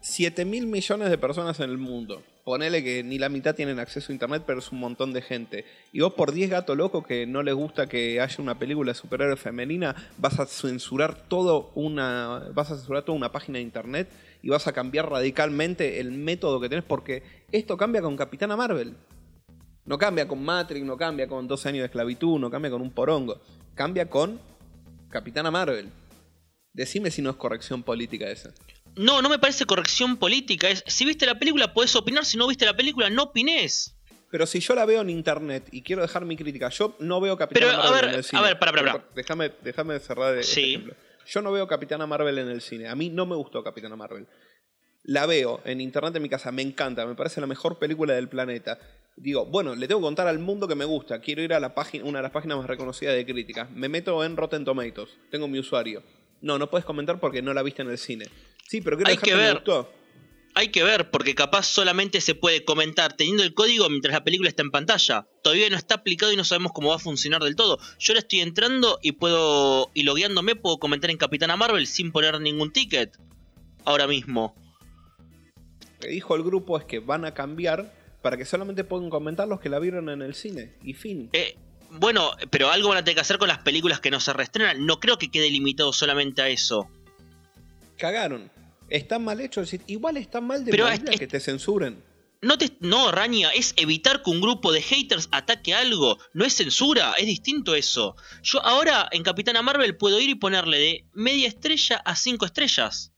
7 mil millones de personas en el mundo. Ponele que ni la mitad tienen acceso a internet, pero es un montón de gente. Y vos por 10 gatos locos que no les gusta que haya una película de superhéroe femenina, vas a censurar todo una. vas a censurar toda una página de internet y vas a cambiar radicalmente el método que tenés, porque esto cambia con Capitana Marvel. No cambia con Matrix, no cambia con 12 años de esclavitud, no cambia con un porongo. Cambia con Capitana Marvel. Decime si no es corrección política esa. No, no me parece corrección política. Es, si viste la película, podés opinar. Si no viste la película, no opinés. Pero si yo la veo en internet y quiero dejar mi crítica, yo no veo Capitana Pero, a Marvel ver, en el a cine. ver, para, para, para. Déjame, déjame cerrar este Sí. ejemplo. Yo no veo Capitana Marvel en el cine. A mí no me gustó Capitana Marvel. La veo en internet en mi casa, me encanta, me parece la mejor película del planeta. Digo, bueno, le tengo que contar al mundo que me gusta. Quiero ir a la página, una de las páginas más reconocidas de críticas. Me meto en Rotten Tomatoes. Tengo mi usuario. No, no puedes comentar porque no la viste en el cine. Sí, pero quiero Hay que me ver. gustó. Hay que ver, porque capaz solamente se puede comentar teniendo el código mientras la película está en pantalla. Todavía no está aplicado y no sabemos cómo va a funcionar del todo. Yo ahora estoy entrando y puedo. y logueándome puedo comentar en Capitana Marvel sin poner ningún ticket. Ahora mismo. Lo que dijo el grupo es que van a cambiar para que solamente puedan comentar los que la vieron en el cine. Y fin. Eh, bueno, pero algo van a tener que hacer con las películas que no se reestrenan. No creo que quede limitado solamente a eso. Cagaron. Está mal hecho. es decir, Igual está mal de Pero manera es- que te censuren. No, te, no, Rania, es evitar que un grupo de haters ataque algo. No es censura, es distinto eso. Yo ahora en Capitana Marvel puedo ir y ponerle de media estrella a cinco estrellas.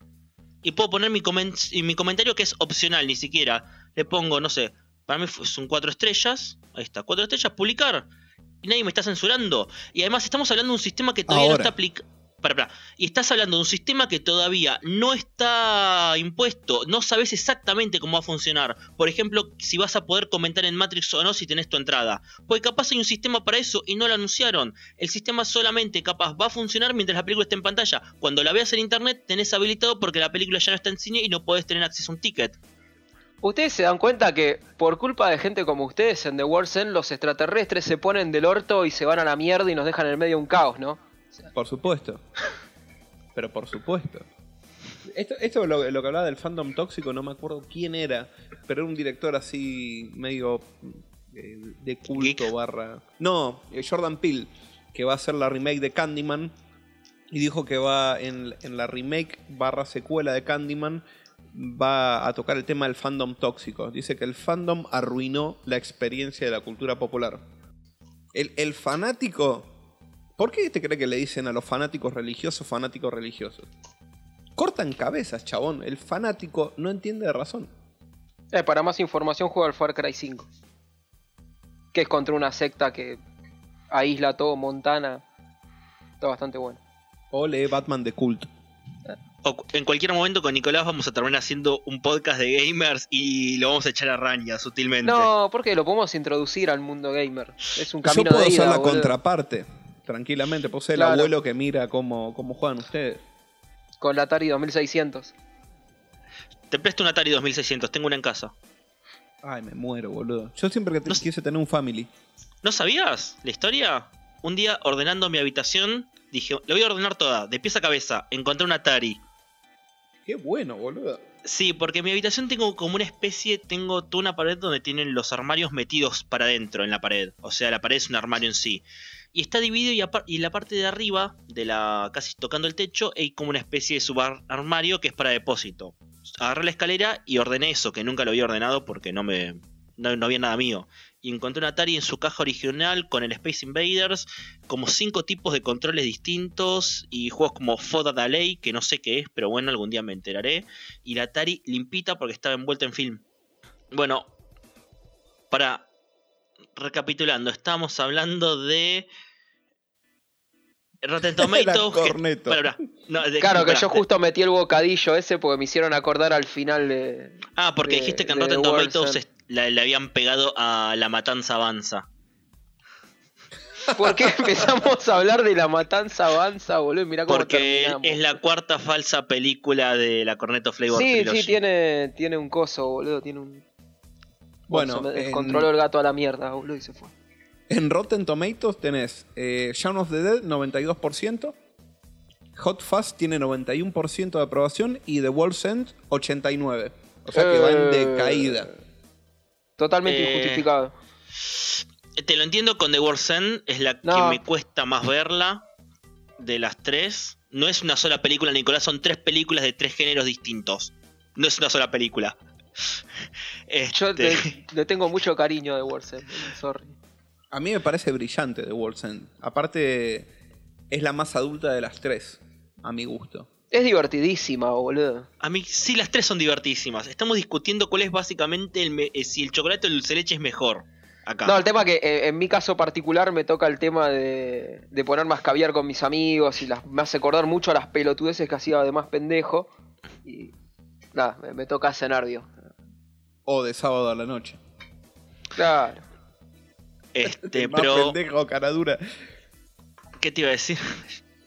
Y puedo poner mi, comen- y mi comentario que es opcional, ni siquiera. Le pongo, no sé, para mí son cuatro estrellas. Ahí está, cuatro estrellas, publicar. Y nadie me está censurando. Y además estamos hablando de un sistema que todavía no está aplicado. Y estás hablando de un sistema que todavía no está impuesto. No sabes exactamente cómo va a funcionar. Por ejemplo, si vas a poder comentar en Matrix o no si tenés tu entrada. Porque capaz hay un sistema para eso y no lo anunciaron. El sistema solamente capaz va a funcionar mientras la película esté en pantalla. Cuando la veas en internet tenés habilitado porque la película ya no está en cine y no podés tener acceso a un ticket. Ustedes se dan cuenta que por culpa de gente como ustedes en The World's los extraterrestres se ponen del orto y se van a la mierda y nos dejan en medio un caos, ¿no? Por supuesto. Pero por supuesto. Esto, esto es lo, lo que hablaba del fandom tóxico, no me acuerdo quién era, pero era un director así medio eh, de culto barra... No, eh, Jordan Peele, que va a hacer la remake de Candyman y dijo que va en, en la remake barra secuela de Candyman va a tocar el tema del fandom tóxico. Dice que el fandom arruinó la experiencia de la cultura popular. El, el fanático... ¿Por qué te cree que le dicen a los fanáticos religiosos fanáticos religiosos? Cortan cabezas, chabón. El fanático no entiende de razón. Eh, para más información juega al Far Cry 5. Que es contra una secta que aísla todo Montana. Está bastante bueno. O lee Batman de culto. O en cualquier momento con Nicolás vamos a terminar haciendo un podcast de gamers y lo vamos a echar a Rania sutilmente. No, porque lo podemos introducir al mundo gamer. Es un Yo camino puedo de ida, ser la boludo. contraparte. Tranquilamente. Puedo ser el Claro. abuelo que mira cómo, cómo juegan ustedes. Con la Atari 2600. Te presto un Atari 2600, tengo una en casa. Ay, me muero, boludo. Yo siempre que No quise tener un family. ¿No sabías la historia? Un día ordenando mi habitación, dije, le voy a ordenar toda, de pies a cabeza. Encontré un Atari. Qué bueno, boludo. Sí, porque en mi habitación tengo como una especie, tengo toda una pared donde tienen los armarios metidos para adentro en la pared. O sea, la pared es un armario en sí. Y está dividido y, la parte de arriba, de la casi tocando el techo, hay como una especie de subarmario que es para depósito. Agarré la escalera y ordené eso, que nunca lo había ordenado porque no me no, no había nada mío. Y encontré un Atari en su caja original con el Space Invaders, como cinco tipos de controles distintos y juegos como Foda Daley, que no sé qué es, pero bueno, algún día me enteraré. Y la Atari limpita porque estaba envuelta en film. Bueno, para recapitulando, estamos hablando de Rotten Tomatoes. Que- corneto. No, de- Claro que yo justo metí el bocadillo ese porque me hicieron acordar al final de. Ah, porque de- dijiste que en Rotten Tomatoes la- le habían pegado a La Matanza Avanza. ¿Por qué empezamos a hablar de la matanza avanza, boludo? Mirá cómo Porque terminamos. es la cuarta falsa película de la Cornetto Flavor Sí, Trilogy. sí, tiene, tiene un coso, boludo. Tiene un. Bueno, se me en- descontroló el gato a la mierda, boludo, y se fue. En Rotten Tomatoes tenés eh, Shaun of the Dead 92%, Hot Fuzz tiene 91% de aprobación y The World's End 89%. O sea que va en Eh, decaída. Totalmente Eh, injustificado. Te lo entiendo con The World's End, es la No. que me cuesta más verla de las tres. No es una sola película, Nicolás, son tres películas de tres géneros distintos. No es una sola película. Yo Este, le, le tengo mucho cariño de World sorry. A mí me parece brillante The World's End. Aparte, es la más adulta de las tres, a mi gusto. Es divertidísima, boludo. A mí sí, las tres son divertísimas. Estamos discutiendo cuál es básicamente el me- eh, si el chocolate o el dulce de leche es mejor. Acá. No, el tema que eh, en mi caso particular me toca el tema de, de poner más caviar con mis amigos y las, me hace acordar mucho a las pelotudeces que hacía de más pendejo. Y nada, me, me toca ese nervio. O de sábado a la noche. Claro. Este, Más pero. pendejo, cara dura. ¿Qué te iba a decir?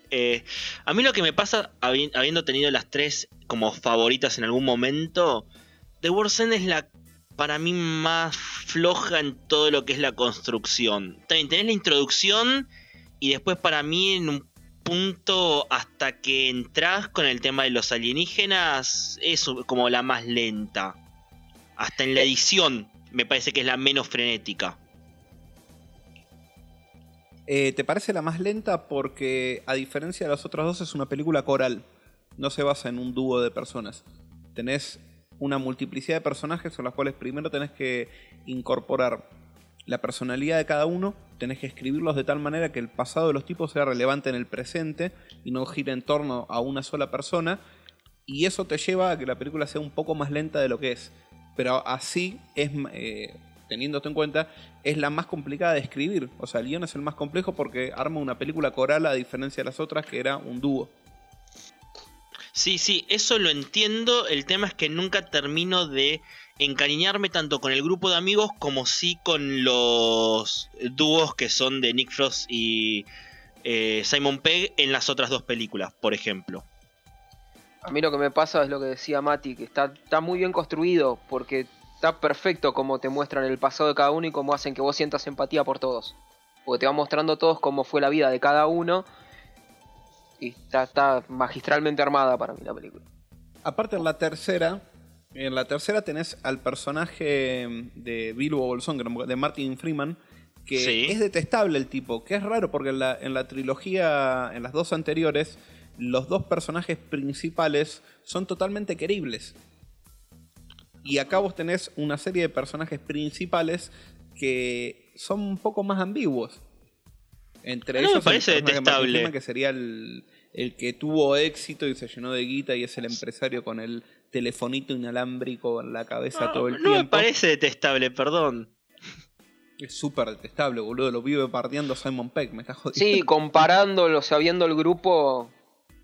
Eh, a mí lo que me pasa, habi- habiendo tenido las tres como favoritas en algún momento, The World's End es la para mí más floja en todo lo que es la construcción. También tenés la introducción y después para mí en un punto hasta que entras con el tema de los alienígenas es como la más lenta. Hasta en la edición me parece que es la menos frenética. Eh, ¿Te parece la más lenta? Porque a diferencia de las otras dos es una película coral. No se basa en un dúo de personas. Tenés una multiplicidad de personajes con los cuales primero tenés que incorporar la personalidad de cada uno, tenés que escribirlos de tal manera que el pasado de los tipos sea relevante en el presente y no gire en torno a una sola persona. Y eso te lleva a que la película sea un poco más lenta de lo que es. Pero así es, eh, teniendo esto en cuenta, es la más complicada de escribir. O sea, el guion es el más complejo porque arma una película coral a diferencia de las otras que era un dúo. Sí, sí, eso lo entiendo. El tema es que nunca termino de encariñarme tanto con el grupo de amigos como sí con los dúos que son de Nick Frost y eh, Simon Pegg en las otras dos películas, por ejemplo. A mí lo que me pasa es lo que decía Mati, que está, está muy bien construido, porque está perfecto como te muestran el pasado de cada uno y cómo hacen que vos sientas empatía por todos. Porque te va mostrando todos cómo fue la vida de cada uno. Y está, está magistralmente armada para mí la película. Aparte en la tercera, en la tercera tenés al personaje de Bilbo Bolsón, de Martin Freeman, que Sí. es detestable el tipo, que es raro porque en la, en la trilogía, en las dos anteriores, los dos personajes principales son totalmente queribles. Y acá vos tenés una serie de personajes principales que son un poco más ambiguos. Entre No me ellos, el parece Martin detestable. Que sería el, el que tuvo éxito y se llenó de guita y es el empresario con el telefonito inalámbrico en la cabeza No, todo el no me tiempo. parece detestable, perdón. Es súper detestable, boludo. Lo vive partiendo Simon Peck, me está jodiendo. Sí, comparándolo, sabiendo el grupo.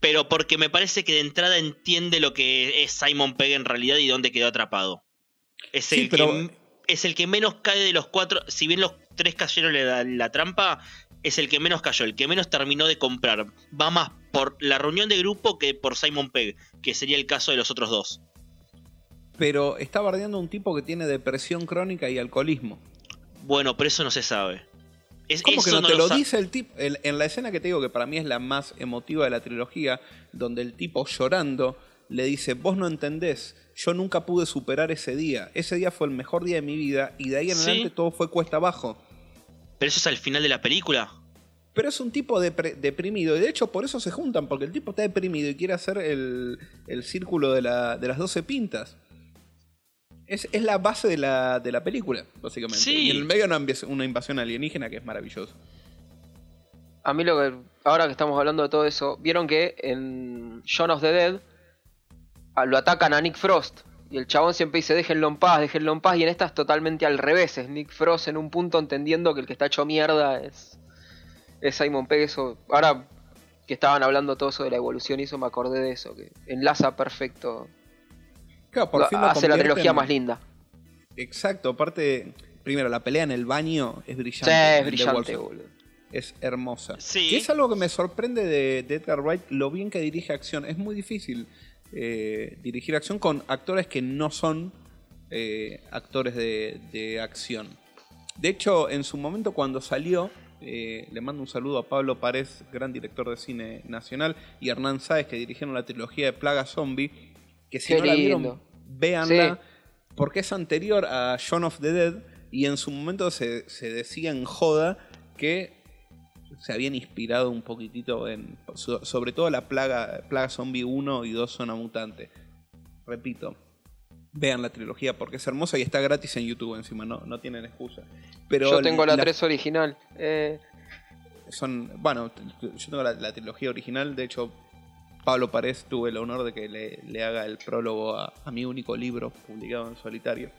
Pero porque me parece que de entrada entiende lo que es Simon Pegg en realidad y dónde quedó atrapado. Es Sí, el, pero- que, es el que menos cae de los cuatro. Si bien los tres cayeron en la, la trampa, es el que menos cayó, el que menos terminó de comprar. Va más por la reunión de grupo que por Simon Pegg, que sería el caso de los otros dos. Pero está bardeando un tipo que tiene depresión crónica y alcoholismo. Bueno, pero eso no se sabe. Es, ¿Cómo que no, te lo dice el tipo? En, en la escena que te digo que para mí es la más emotiva de la trilogía, donde el tipo llorando le dice, vos no entendés, yo nunca pude superar ese día. Ese día fue el mejor día de mi vida y de ahí en Sí. adelante todo fue cuesta abajo. Pero eso es al final de la película. Pero es un tipo depre- deprimido y de hecho por eso se juntan, porque el tipo está deprimido y quiere hacer el, el círculo de, la- de las 12 pintas. Es, es la base de la, de la película, básicamente. Sí. Y en el medio una, una invasión alienígena que es maravilloso. A mí lo que. Ahora que estamos hablando de todo eso, vieron que en Shaun of the Dead a- lo atacan a Nick Frost. Y el chabón siempre dice, déjenlo en paz, déjenlo en paz. Y en esta es totalmente al revés. Es Nick Frost en un punto entendiendo que el que está hecho mierda es, es Simon Pegg. Eso, ahora que estaban hablando todo eso de la evolución y eso, me acordé de eso. Que enlaza perfecto. Claro, por Lo- fin lo hace la trilogía más linda. Exacto, aparte, primero, la pelea en el baño es brillante. Sí, es brillante, boludo. Es hermosa. Sí. Que es algo que me sorprende de, de Edgar Wright, lo bien que dirige acción. Es muy difícil eh, dirigir acción con actores que no son eh, actores de, de acción. De hecho, en su momento cuando salió, eh, le mando un saludo a Pablo Párez, gran director de cine nacional, y Hernán Sáez, que dirigieron la trilogía de Plaga Zombie, que si Qué no la lindo. vieron, véanla, Sí. porque es anterior a Shaun of the Dead, y en su momento se, se decía en joda que se habían inspirado un poquitito en. so- sobre todo la plaga, plaga Zombie 1 y 2 Zona Mutante. Repito, vean la trilogía porque es hermosa y está gratis en YouTube encima, no, no tienen excusa. Pero Yo tengo la 3 original. Eh, Son, bueno, yo tengo la, la trilogía original, de hecho, Pablo Párez tuve el honor de que le, le haga el prólogo a, a mi único libro publicado en solitario.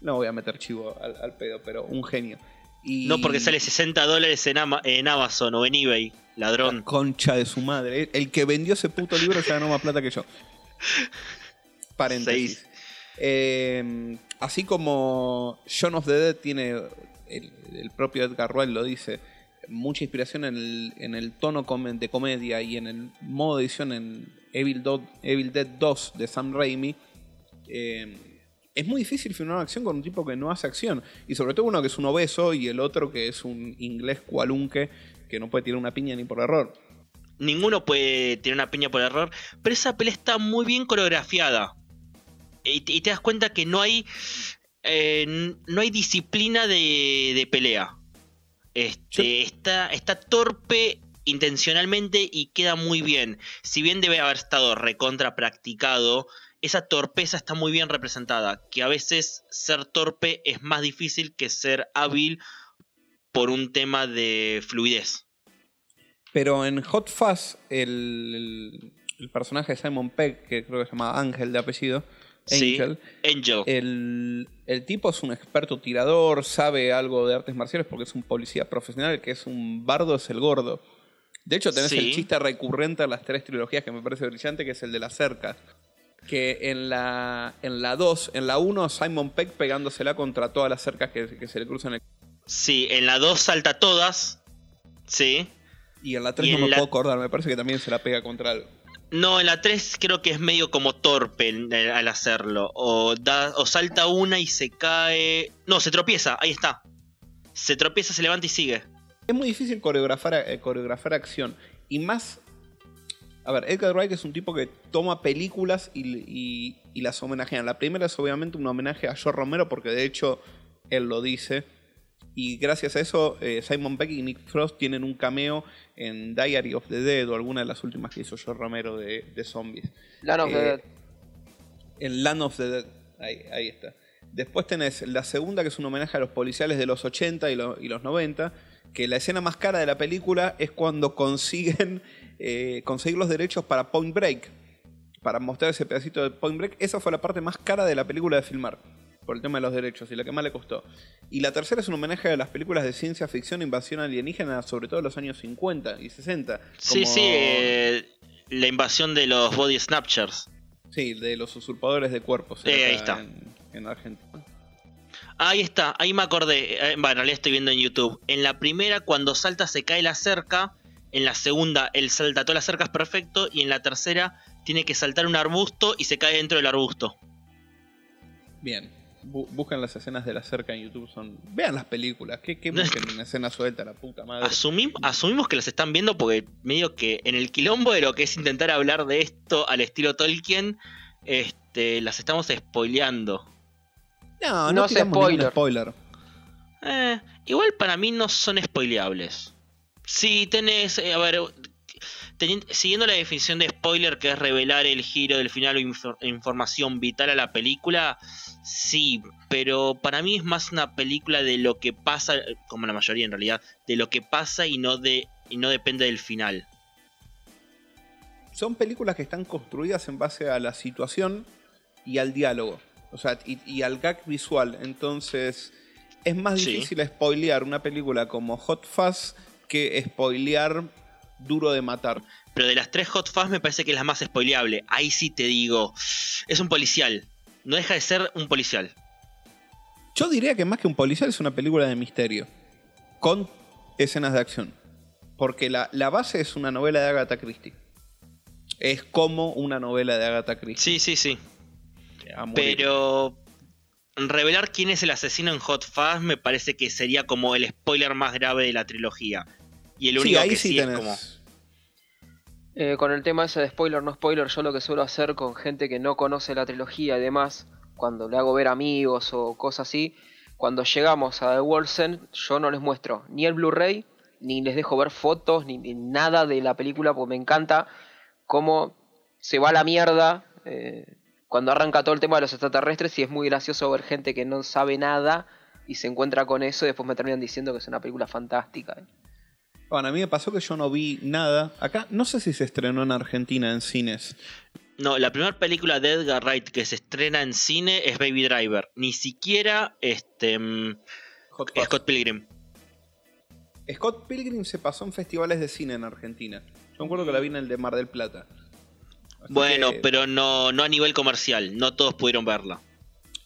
No voy a meter chivo al, al pedo, pero un genio. Y No porque sale 60 dólares en, Ama- en Amazon o en eBay, la ladrón. concha de su madre. El que vendió ese puto libro se ganó más plata que yo. Paréntesis. Eh, así como Shaun of the Dead tiene, el, el propio Edgar Wright lo dice, mucha inspiración en el, tono de comedia y en el modo de edición en Evil, Dead 2 de Sam Raimi. eh, es muy difícil filmar una acción con un tipo que no hace acción. Y sobre todo uno que es un obeso y el otro que es un inglés cualunque que no puede tirar una piña ni por error. Ninguno puede tener una piña por error, pero esa pelea está muy bien coreografiada. Y, te- das cuenta que no hay eh, no hay disciplina de, de pelea. Este, está, está torpe intencionalmente y queda muy bien. Si bien debe haber estado recontra practicado, esa torpeza está muy bien representada. Que a veces ser torpe es más difícil que ser hábil por un tema de fluidez. Pero en Hot Fuzz, el, el- el personaje de Simon Pegg, que creo que se llama Ángel de apellido, Sí, Angel, Angel. el, el tipo es un experto tirador, sabe algo de artes marciales porque es un policía profesional, el que es un bardo es el gordo. De hecho, tenés Sí. el chiste recurrente a las tres trilogías que me parece brillante, que es el de las cercas. Que en la en la 2, en la 1, Simon Pegg pegándosela contra todas las cercas que, que se le cruzan. el- Sí, en la 2 salta todas. Sí. Y en la 3 Y no me la- puedo acordar, me parece que también se la pega contra algo. No, en la 3 creo que es medio como torpe eh, al hacerlo. O, da, o salta una y se cae. No, se tropieza, ahí está. Se tropieza, se levanta y sigue. Es muy difícil coreografar, eh, acción. Y más. A ver, Edgar Wright es un tipo que toma películas y, y- y las homenajea. La primera es obviamente un homenaje a George Romero, porque de hecho él lo dice. Y gracias a eso, eh, Simon Peck y Nick Frost tienen un cameo en Diary of the Dead o alguna de las últimas que hizo George Romero de, de zombies. Land of the Eh, Dead. En Land of the Dead. Ahí, ahí está. Después tenés la segunda, que es un homenaje a los policiales de los 80 y, lo- y los 90. Que la escena más cara de la película es cuando consiguen eh, conseguir los derechos para Point Break. Para mostrar ese pedacito de Point Break. Esa fue la parte más cara de la película de filmar. Por el tema de los derechos y la que más le costó. Y la tercera es un homenaje a las películas de ciencia ficción e invasión alienígena, sobre todo en los años 50 y 60. Sí, como- sí, eh, la invasión de los body snatchers. Sí, de los usurpadores de cuerpos. Eh, ahí está. En, en Argentina. Ahí está, ahí me acordé. Eh, Bueno, en realidad estoy viendo en YouTube. En la primera, cuando salta, se cae la cerca. En la segunda, él salta todas las cercas perfecto. Y en la tercera, tiene que saltar un arbusto y se cae dentro del arbusto. Bien. Bu- buscan las escenas de la cerca en YouTube. son Vean las películas. ¿Qué, qué busquen en escena suelta, la puta madre? Asumim- asumimos que las están viendo porque medio que en el quilombo de lo que es intentar hablar de esto al estilo Tolkien, este, las estamos spoileando. No, No ningún spoiler. spoiler. Eh, igual para mí no son spoileables. Si tenés, eh, a ver, siguiendo la definición de spoiler, que es revelar el giro del final o infor- información vital a la película, sí, pero para mí es más una película de lo que pasa, como la mayoría en realidad, de lo que pasa y no de y no depende del final. Son películas que están construidas en base a la situación y al diálogo. O sea, y, y al gag visual. Entonces, es más Sí. difícil spoilear una película como Hot Fuzz que spoilear Duro de Matar. Pero de las tres Hot Fuzz me parece que es la más spoileable. Ahí sí te digo, es un policial. No deja de ser un policial. Yo diría que más que un policial es una película de misterio. Con escenas de acción. Porque la, la base es una novela de Agatha Christie. Es como una novela de Agatha Christie. Sí, sí, sí. Pero revelar quién es el asesino en Hot Fuzz me parece que sería como el spoiler más grave de la trilogía. Y el Sí, único ahí que sí sí, tenés. es como. Eh, con el tema ese de spoiler, no spoiler, yo lo que suelo hacer con gente que no conoce la trilogía y demás, cuando le hago ver amigos o cosas así, cuando llegamos a The World's End, yo no les muestro ni el Blu-ray, ni les dejo ver fotos, ni, ni nada de la película, porque me encanta cómo se va a la mierda eh, cuando arranca todo el tema de los extraterrestres y es muy gracioso ver gente que no sabe nada y se encuentra con eso y después me terminan diciendo que es una película fantástica. Bueno, a mí me pasó que yo no vi nada. Acá, no sé si se estrenó en Argentina en cines. No, la primera película de Edgar Wright que se estrena en cine es Baby Driver. Ni siquiera este mm, Hot. Scott Pilgrim. Scott Pilgrim se pasó en festivales de cine en Argentina. Yo me acuerdo que la vi en el de Mar del Plata. Así Bueno, que- pero no, no a nivel comercial. No todos pudieron verla.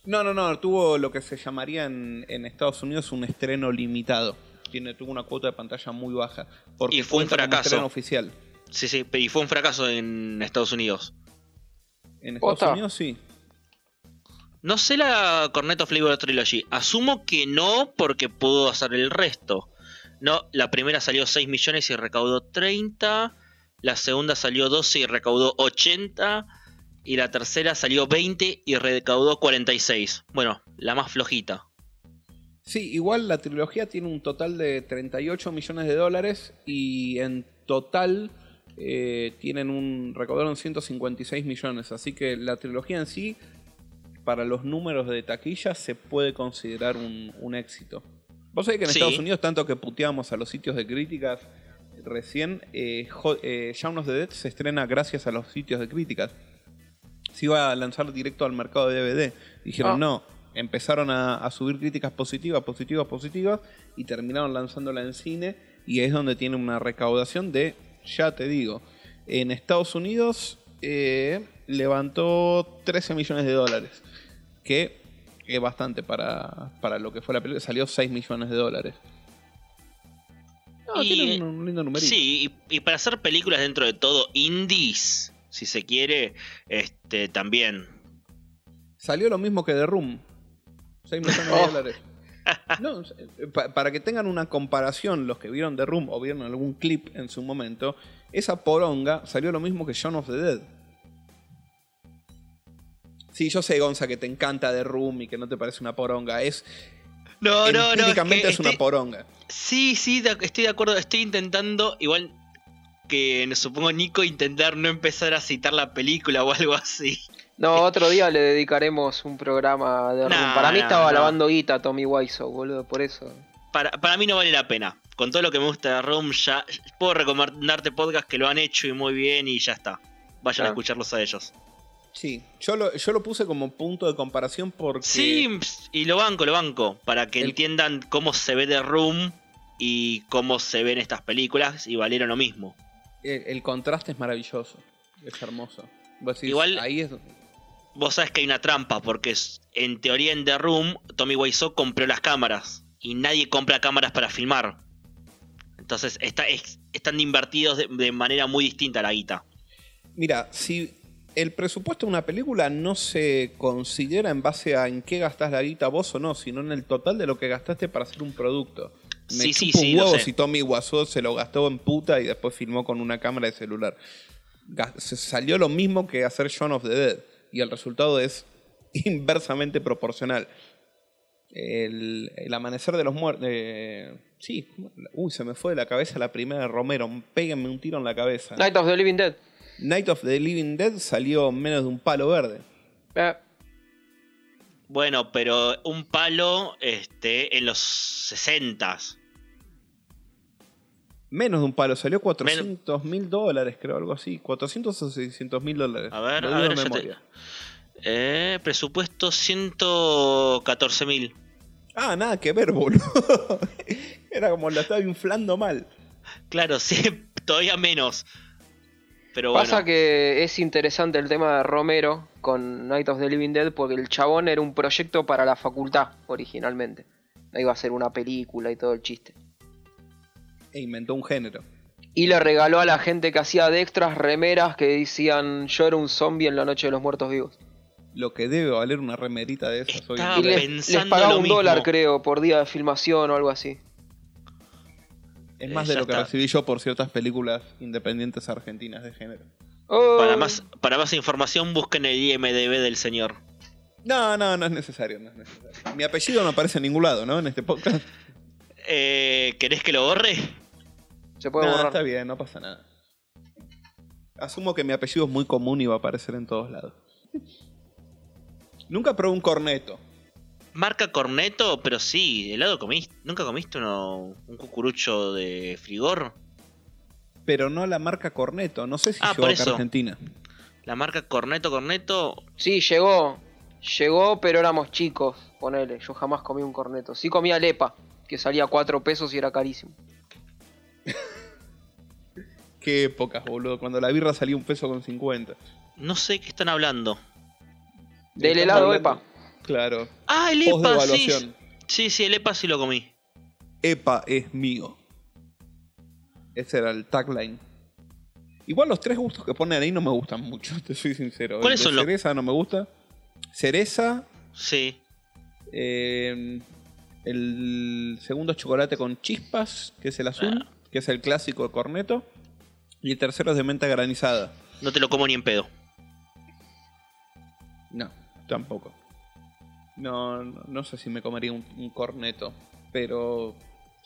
No, no, no. Tuvo lo que se llamaría en, en Estados Unidos un estreno limitado. Tiene, tuvo una cuota de pantalla muy baja. Porque Y fue un fracaso. oficial. Sí, sí, pero y fue un fracaso en Estados Unidos. En Estados. Unidos sí. No sé la Cornetto Flavor Trilogy. Asumo que no, porque pudo hacer el resto. No, la primera salió 6 millones y recaudó 30. La segunda salió 12 y recaudó 80. Y la tercera salió 20 y recaudó 46. Bueno, la más flojita. Sí, igual la trilogía tiene un total de 38 millones de dólares y en total eh, tienen un recaudaron 156 millones, así que la trilogía en sí para los números de taquilla se puede considerar un, un éxito. Vos sabés que en Sí. Estados Unidos tanto que puteamos a los sitios de críticas recién eh, eh, Shaun of the Dead se estrena gracias a los sitios de críticas. Se iba a lanzar directo al mercado de DVD. Dijeron Ah. no, empezaron a, a subir críticas positivas, positivas, positivas y terminaron lanzándola en cine y es donde tiene una recaudación de, ya te digo, en Estados Unidos eh, levantó 13 millones de dólares, que es bastante para, para lo que fue la película, salió 6 millones de dólares. No, Y, tiene un, un lindo numerito. Sí, y, y para hacer películas dentro de todo indies, si se quiere, este también. Salió lo mismo que The Room. 6 millones de Oh. dólares. No, pa- para que tengan una comparación, los que vieron The Room o vieron algún clip en su momento, esa poronga salió lo mismo que Shaun of the Dead. Sí, yo sé, Gonza, que te encanta The Room y que no te parece una poronga. Es, No, no, no. empíricamente que es una estoy- poronga. Sí, sí, estoy de acuerdo. Estoy intentando, igual que supongo Nico, intentar no empezar a citar la película o algo así. No, otro día le dedicaremos un programa de Nah, Room. Para mí nah, estaba no. lavando guita Tommy Wiseau, boludo, por eso. Para, para mí no vale la pena. Con todo lo que me gusta de Room, ya puedo recomendarte podcasts que lo han hecho y muy bien y ya está. Vayan a Ah. escucharlos a ellos. Sí, yo lo, yo lo puse como punto de comparación porque... Sí, y lo banco, lo banco. Para que El- entiendan cómo se ve de Room y cómo se ven estas películas y valieron lo mismo. El, el contraste es maravilloso. Es hermoso. Vos decís, Igual- Ahí es... Vos sabés que hay una trampa, porque en teoría en The Room, Tommy Wiseau compró las cámaras. Y nadie compra cámaras para filmar. Entonces está, es- están invertidos de, de manera muy distinta la guita. Mira, si el presupuesto de una película no se considera en base a en qué gastás la guita vos o no, sino en el total de lo que gastaste para hacer un producto. Me Sí, huevo si Tommy Wiseau se lo gastó en puta y después filmó con una cámara de celular. Salió lo mismo que hacer Shaun of the Dead y el resultado es inversamente proporcional. El, el amanecer de los muertos. sí, uy, se me fue de la cabeza la primera de Romero. Péguenme un tiro en la cabeza. Night of the Living Dead. Night of the Living Dead salió menos de un palo verde. Eh, Bueno, pero un palo este, en los 60 Menos de un palo, salió 400 mil dólares, creo, algo así. 400 o 600 mil dólares. A ver, Lo a ver, te- memoria. Eh, presupuesto 114 mil. Ah, nada que ver, boludo. Era como la estaba inflando mal. Claro, sí, todavía menos. Pero Pasa bueno. que es interesante el tema de Romero con Night of the Living Dead porque el chabón era un proyecto para la facultad originalmente. No iba a ser una película y todo el chiste. E inventó un género. Y le regaló a la gente que hacía de extras remeras que decían yo era un zombie en la noche de los muertos vivos. Lo que debe valer una remerita de esas hoy en día. les, pensando les pagaba lo un mismo. dólar creo por día de filmación o algo así. Es más Eh, de lo que está. recibí yo por ciertas películas independientes argentinas de género. Oh, Para más, para más información busquen el IMDB del señor. No, no, no es necesario, no es necesario. Mi apellido no aparece en ningún lado, ¿no? En este podcast. Eh, ¿Querés que lo borre? Se puede No, borrar. está bien, no pasa nada. Asumo que mi apellido es muy común y va a aparecer en todos lados. Nunca probé un corneto. marca Corneto, pero sí, helado comiste. ¿Nunca comiste uno, un cucurucho de frigor? Pero no la marca Corneto. No sé si Ah, llegó acá a. Argentina. La marca Corneto, Corneto. Sí, llegó. Llegó, pero éramos chicos. Ponele, yo jamás comí un corneto. Sí comía lepa, que salía a 4 pesos y era carísimo. Qué épocas, boludo. Cuando la birra salía un peso con 50. No sé qué están hablando. Del helado hablando- EPA. Claro. Ah, el EPA, sí. evaluación. Sí, sí, el EPA sí lo comí. EPA es mío. Ese era el tagline. Igual los tres gustos que ponen ahí no me gustan mucho, te soy sincero. ¿Cuáles son los- cereza no me gusta. Cereza, Sí. eh, el segundo es chocolate con chispas, que es el azul, Ah. que es el clásico de corneto. Y el tercero es de menta granizada. No te lo como ni en pedo. No, tampoco. No, no, no sé si me comería un, un corneto, pero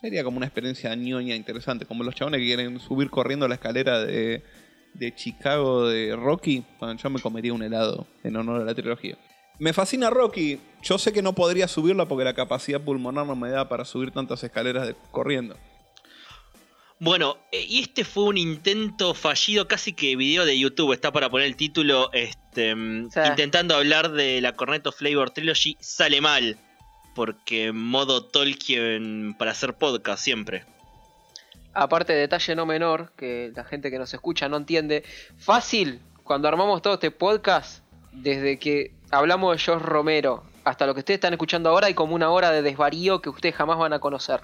sería como una experiencia ñoña interesante, como los chabones que quieren subir corriendo la escalera de, de Chicago de Rocky, bueno, yo me comería un helado en honor a la trilogía. Me fascina Rocky, yo sé que no podría subirla porque la capacidad pulmonar no me da para subir tantas escaleras de- corriendo. Bueno, eh, y este fue un intento fallido, casi que video de YouTube. Está para poner el título. Este, mm, Sí. Intentando hablar de la Cornetto Flavor Trilogy. Sale mal. Porque modo Tolkien para hacer podcast siempre. Aparte, detalle no menor, que la gente que nos escucha no entiende. Fácil, cuando armamos todo este podcast, desde que hablamos de George Romero hasta lo que ustedes están escuchando ahora, hay como una hora de desvarío que ustedes jamás van a conocer.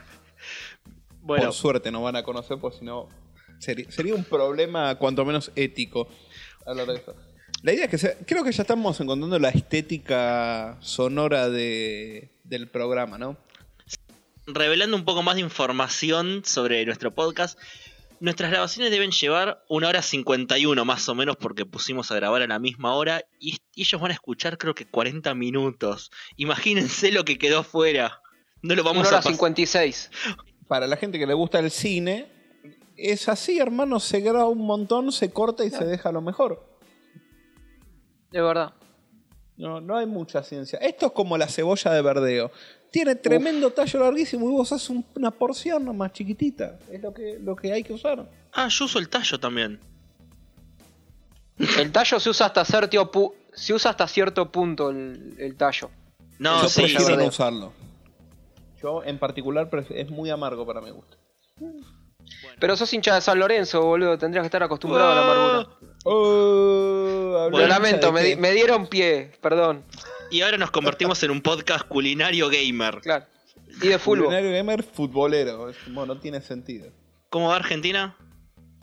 Bueno, Por suerte no van a conocer, pues si no sería, sería un problema cuanto menos ético hablar de esto. La idea es que sea- creo que ya estamos encontrando la estética sonora de, del programa, ¿no? revelando un poco más de información sobre nuestro podcast. Nuestras grabaciones deben llevar una hora 51 más o menos porque pusimos a grabar a la misma hora y, ellos van a escuchar creo que 40 minutos. Imagínense lo que quedó afuera. No lo vamos una a hora pasar. 56. Para la gente que le gusta el cine, es así, hermano, se graba un montón, se corta y se deja lo mejor. De verdad. No, no hay mucha ciencia. Esto es como la cebolla de verdeo. Tiene tremendo tallo larguísimo y vos haces un- una porción nomás chiquitita. Es lo que, lo que hay que usar. Ah, yo uso el tallo también. El tallo se usa hasta cierto, pu- se usa hasta cierto punto el, el tallo. No, Yo sí, prefiero sí. no usarlo. Yo en particular es muy amargo para mi gusto. Pero sos hincha de San Lorenzo, boludo. Tendrías que estar acostumbrado a la amargura. Oh, Lo hablando lamento, me, di- me dieron pie, perdón. Y ahora nos convertimos en un podcast culinario gamer. Claro. Y de fútbol. Culinario gamer futbolero. Es como, no tiene sentido. ¿Cómo va Argentina?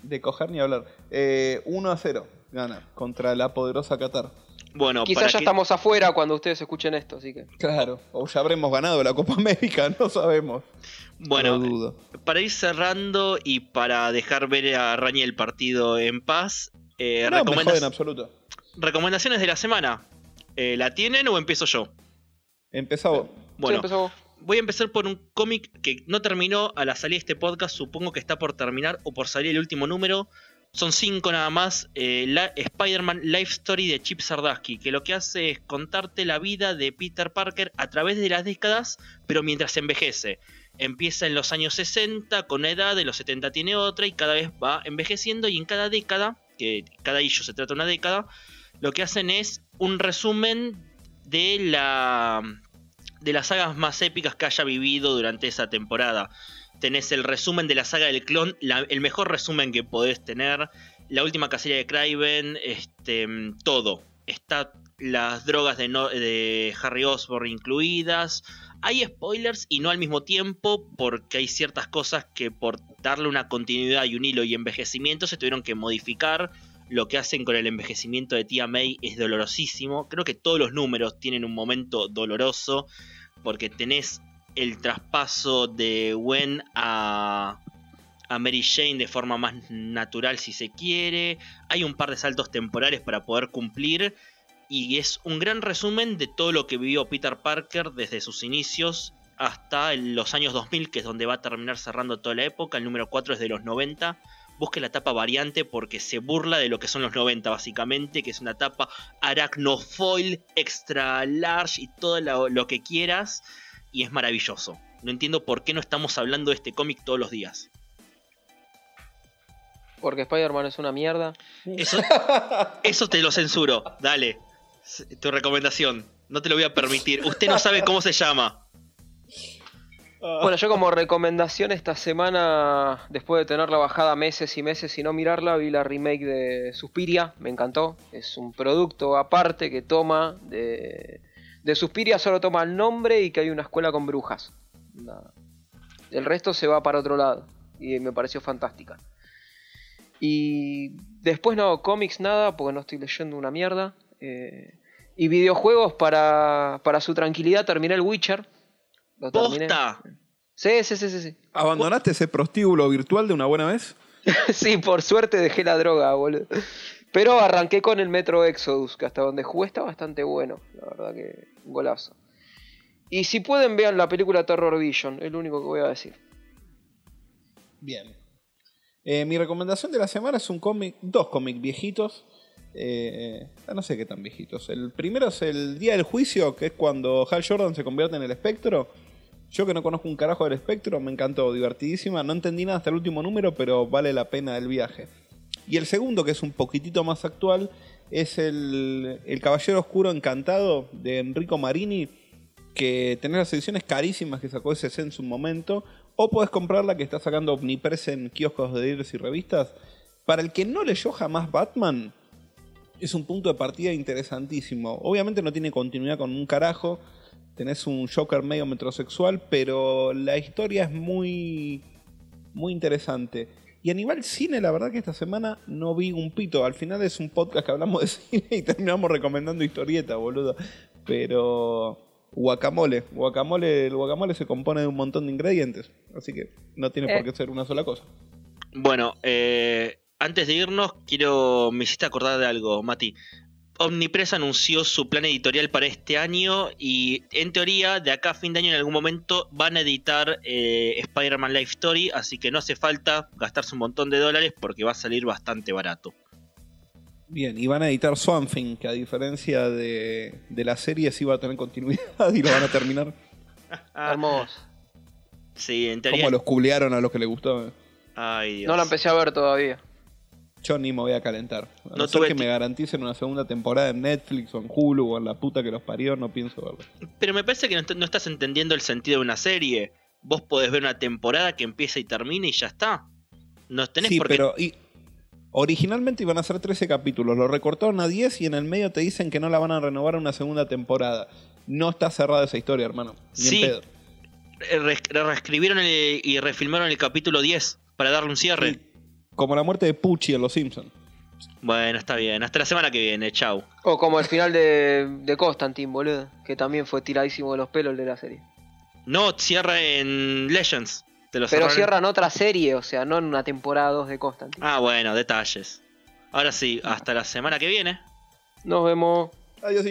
De coger ni hablar. Eh, 1 a 0 gana contra la poderosa Qatar. Bueno, Quizás ya que- estamos afuera cuando ustedes escuchen esto, así que. Claro. O ya habremos ganado la Copa América, no sabemos. bueno, No dudo. para ir cerrando y para dejar ver a Rañi el partido en paz, eh, No, me recomendas- jode en absoluto. recomendaciones de la semana. Eh, ¿La tienen o empiezo yo? Empezó. Sí, Bueno, vos. voy a empezar por un cómic que no terminó a la salida de este podcast. Supongo que está por terminar o por salir el último número. Son cinco nada más. eh, la Spider-Man Life Story de Chip Zdarsky, que lo que hace es contarte la vida de Peter Parker a través de las décadas, pero mientras envejece. Empieza en los años 60 con una edad, en los 70 tiene otra y cada vez va envejeciendo y en cada década, que cada issue se trata de una década, lo que hacen es un resumen de la de las sagas más épicas que haya vivido durante esa temporada. Tenés el resumen de la saga del clon, el mejor resumen que podés tener, la última cacería de Kraven, este, todo. Está las drogas de, de Harry Osborn incluidas. Hay spoilers y no al mismo tiempo porque hay ciertas cosas que por darle una continuidad y un hilo y envejecimiento se tuvieron que modificar. Lo que hacen con el envejecimiento de Tía May es dolorosísimo. Creo que todos los números tienen un momento doloroso porque tenés el traspaso de Gwen a, Mary Jane de forma más natural si se quiere. Hay un par de saltos temporales para poder cumplir. Y es un gran resumen de todo lo que vivió Peter Parker desde sus inicios hasta los años 2000, que es donde va a terminar cerrando toda la época. El número 4 es de los 90. busque la tapa variante porque se burla de lo que son los 90 básicamente, que es una tapa arachnofoil, extra large y todo lo que quieras. Y es maravilloso. No entiendo por qué no estamos hablando de este cómic todos los días. Porque Spider-Man es una mierda. Eso, eso te lo censuro. Dale. Tu recomendación. No te lo voy a permitir. Usted no sabe cómo se llama. Bueno, yo como recomendación esta semana, después de tenerla bajada meses y meses y no mirarla, vi la remake de Suspiria, me encantó. Es un producto aparte que toma de, de Suspiria, solo toma el nombre y que hay una escuela con brujas. Nada. El resto se va para otro lado y me pareció fantástica. Y después no, cómics nada, porque no estoy leyendo una mierda. Eh, y videojuegos para, para su tranquilidad, terminé el Witcher. Lo terminé. Posta. Sí, sí, sí, sí, sí. ¿Abandonaste ese prostíbulo virtual de una buena vez? Sí, por suerte dejé la droga, boludo. Pero arranqué con el Metro Exodus, que hasta donde jugué está bastante bueno. La verdad que un golazo. Y si pueden, vean la película Terror Vision, es lo único que voy a decir. Bien. Eh, mi recomendación de la semana es un cómic, dos cómics viejitos. Eh, ah, no sé qué tan viejitos. El primero es el Día del Juicio, que es cuando Hal Jordan se convierte en el espectro. Yo que no conozco un carajo del espectro, me encantó, divertidísima. No entendí nada hasta el último número, pero vale la pena el viaje. Y el segundo, que es un poquitito más actual, es el, el Caballero Oscuro Encantado de Enrico Marini, que tenés las ediciones carísimas que sacó ese en su momento, o podés comprarla que está sacando Omnipress en kioscos de diarios y revistas. Para el que no leyó jamás Batman, es un punto de partida interesantísimo. Obviamente no tiene continuidad con un carajo. Tenés un Joker medio metrosexual, pero la historia es muy, muy interesante. Y a nivel cine, la verdad que esta semana no vi un pito. Al final es un podcast que hablamos de cine y terminamos recomendando historieta, boludo. Pero guacamole, guacamole, el guacamole se compone de un montón de ingredientes, así que no tiene Eh. por qué ser una sola cosa. Bueno, eh, antes de irnos, quiero. Me hiciste acordar de algo, Mati. Omnipress anunció su plan editorial para este año y en teoría de acá a fin de año en algún momento van a editar eh, Spider-Man Life Story, así que no hace falta gastarse un montón de dólares porque va a salir bastante barato. Bien, y van a editar Swamp Thing, que a diferencia de, de la serie sí va a tener continuidad y lo van a terminar. Hermoso. Sí, en teoría. Como los culearon a los que les gustó. Ay, Dios. No la empecé a ver todavía. Yo ni me voy a calentar. A No no ser que me garanticen una segunda temporada en Netflix o en Hulu o en la puta que los parió, no pienso verlo. Pero me parece que no, est- no estás entendiendo el sentido de una serie. Vos podés ver una temporada que empieza y termina y ya está. No tenés Sí, por qué. pero y, originalmente iban a ser 13 capítulos, lo recortaron a 10 y en el medio te dicen que no la van a renovar una segunda temporada. No está cerrada esa historia, hermano. Ni Sí. en pedo. Eh, reescribieron el- y refilmaron el capítulo 10 para darle un cierre. Sí, Como la muerte de Pucci en Los Simpsons. Bueno, está bien. Hasta la semana que viene. Chau. O como el final de, de Constantine, boludo. Que también fue tiradísimo de los pelos el de la serie. No, cierra en Legends. Te lo Pero cierran otra serie, o sea, no en una temporada 2 de Constantine. Ah, bueno, detalles. Ahora sí, hasta la semana que viene. Nos vemos. Adiós.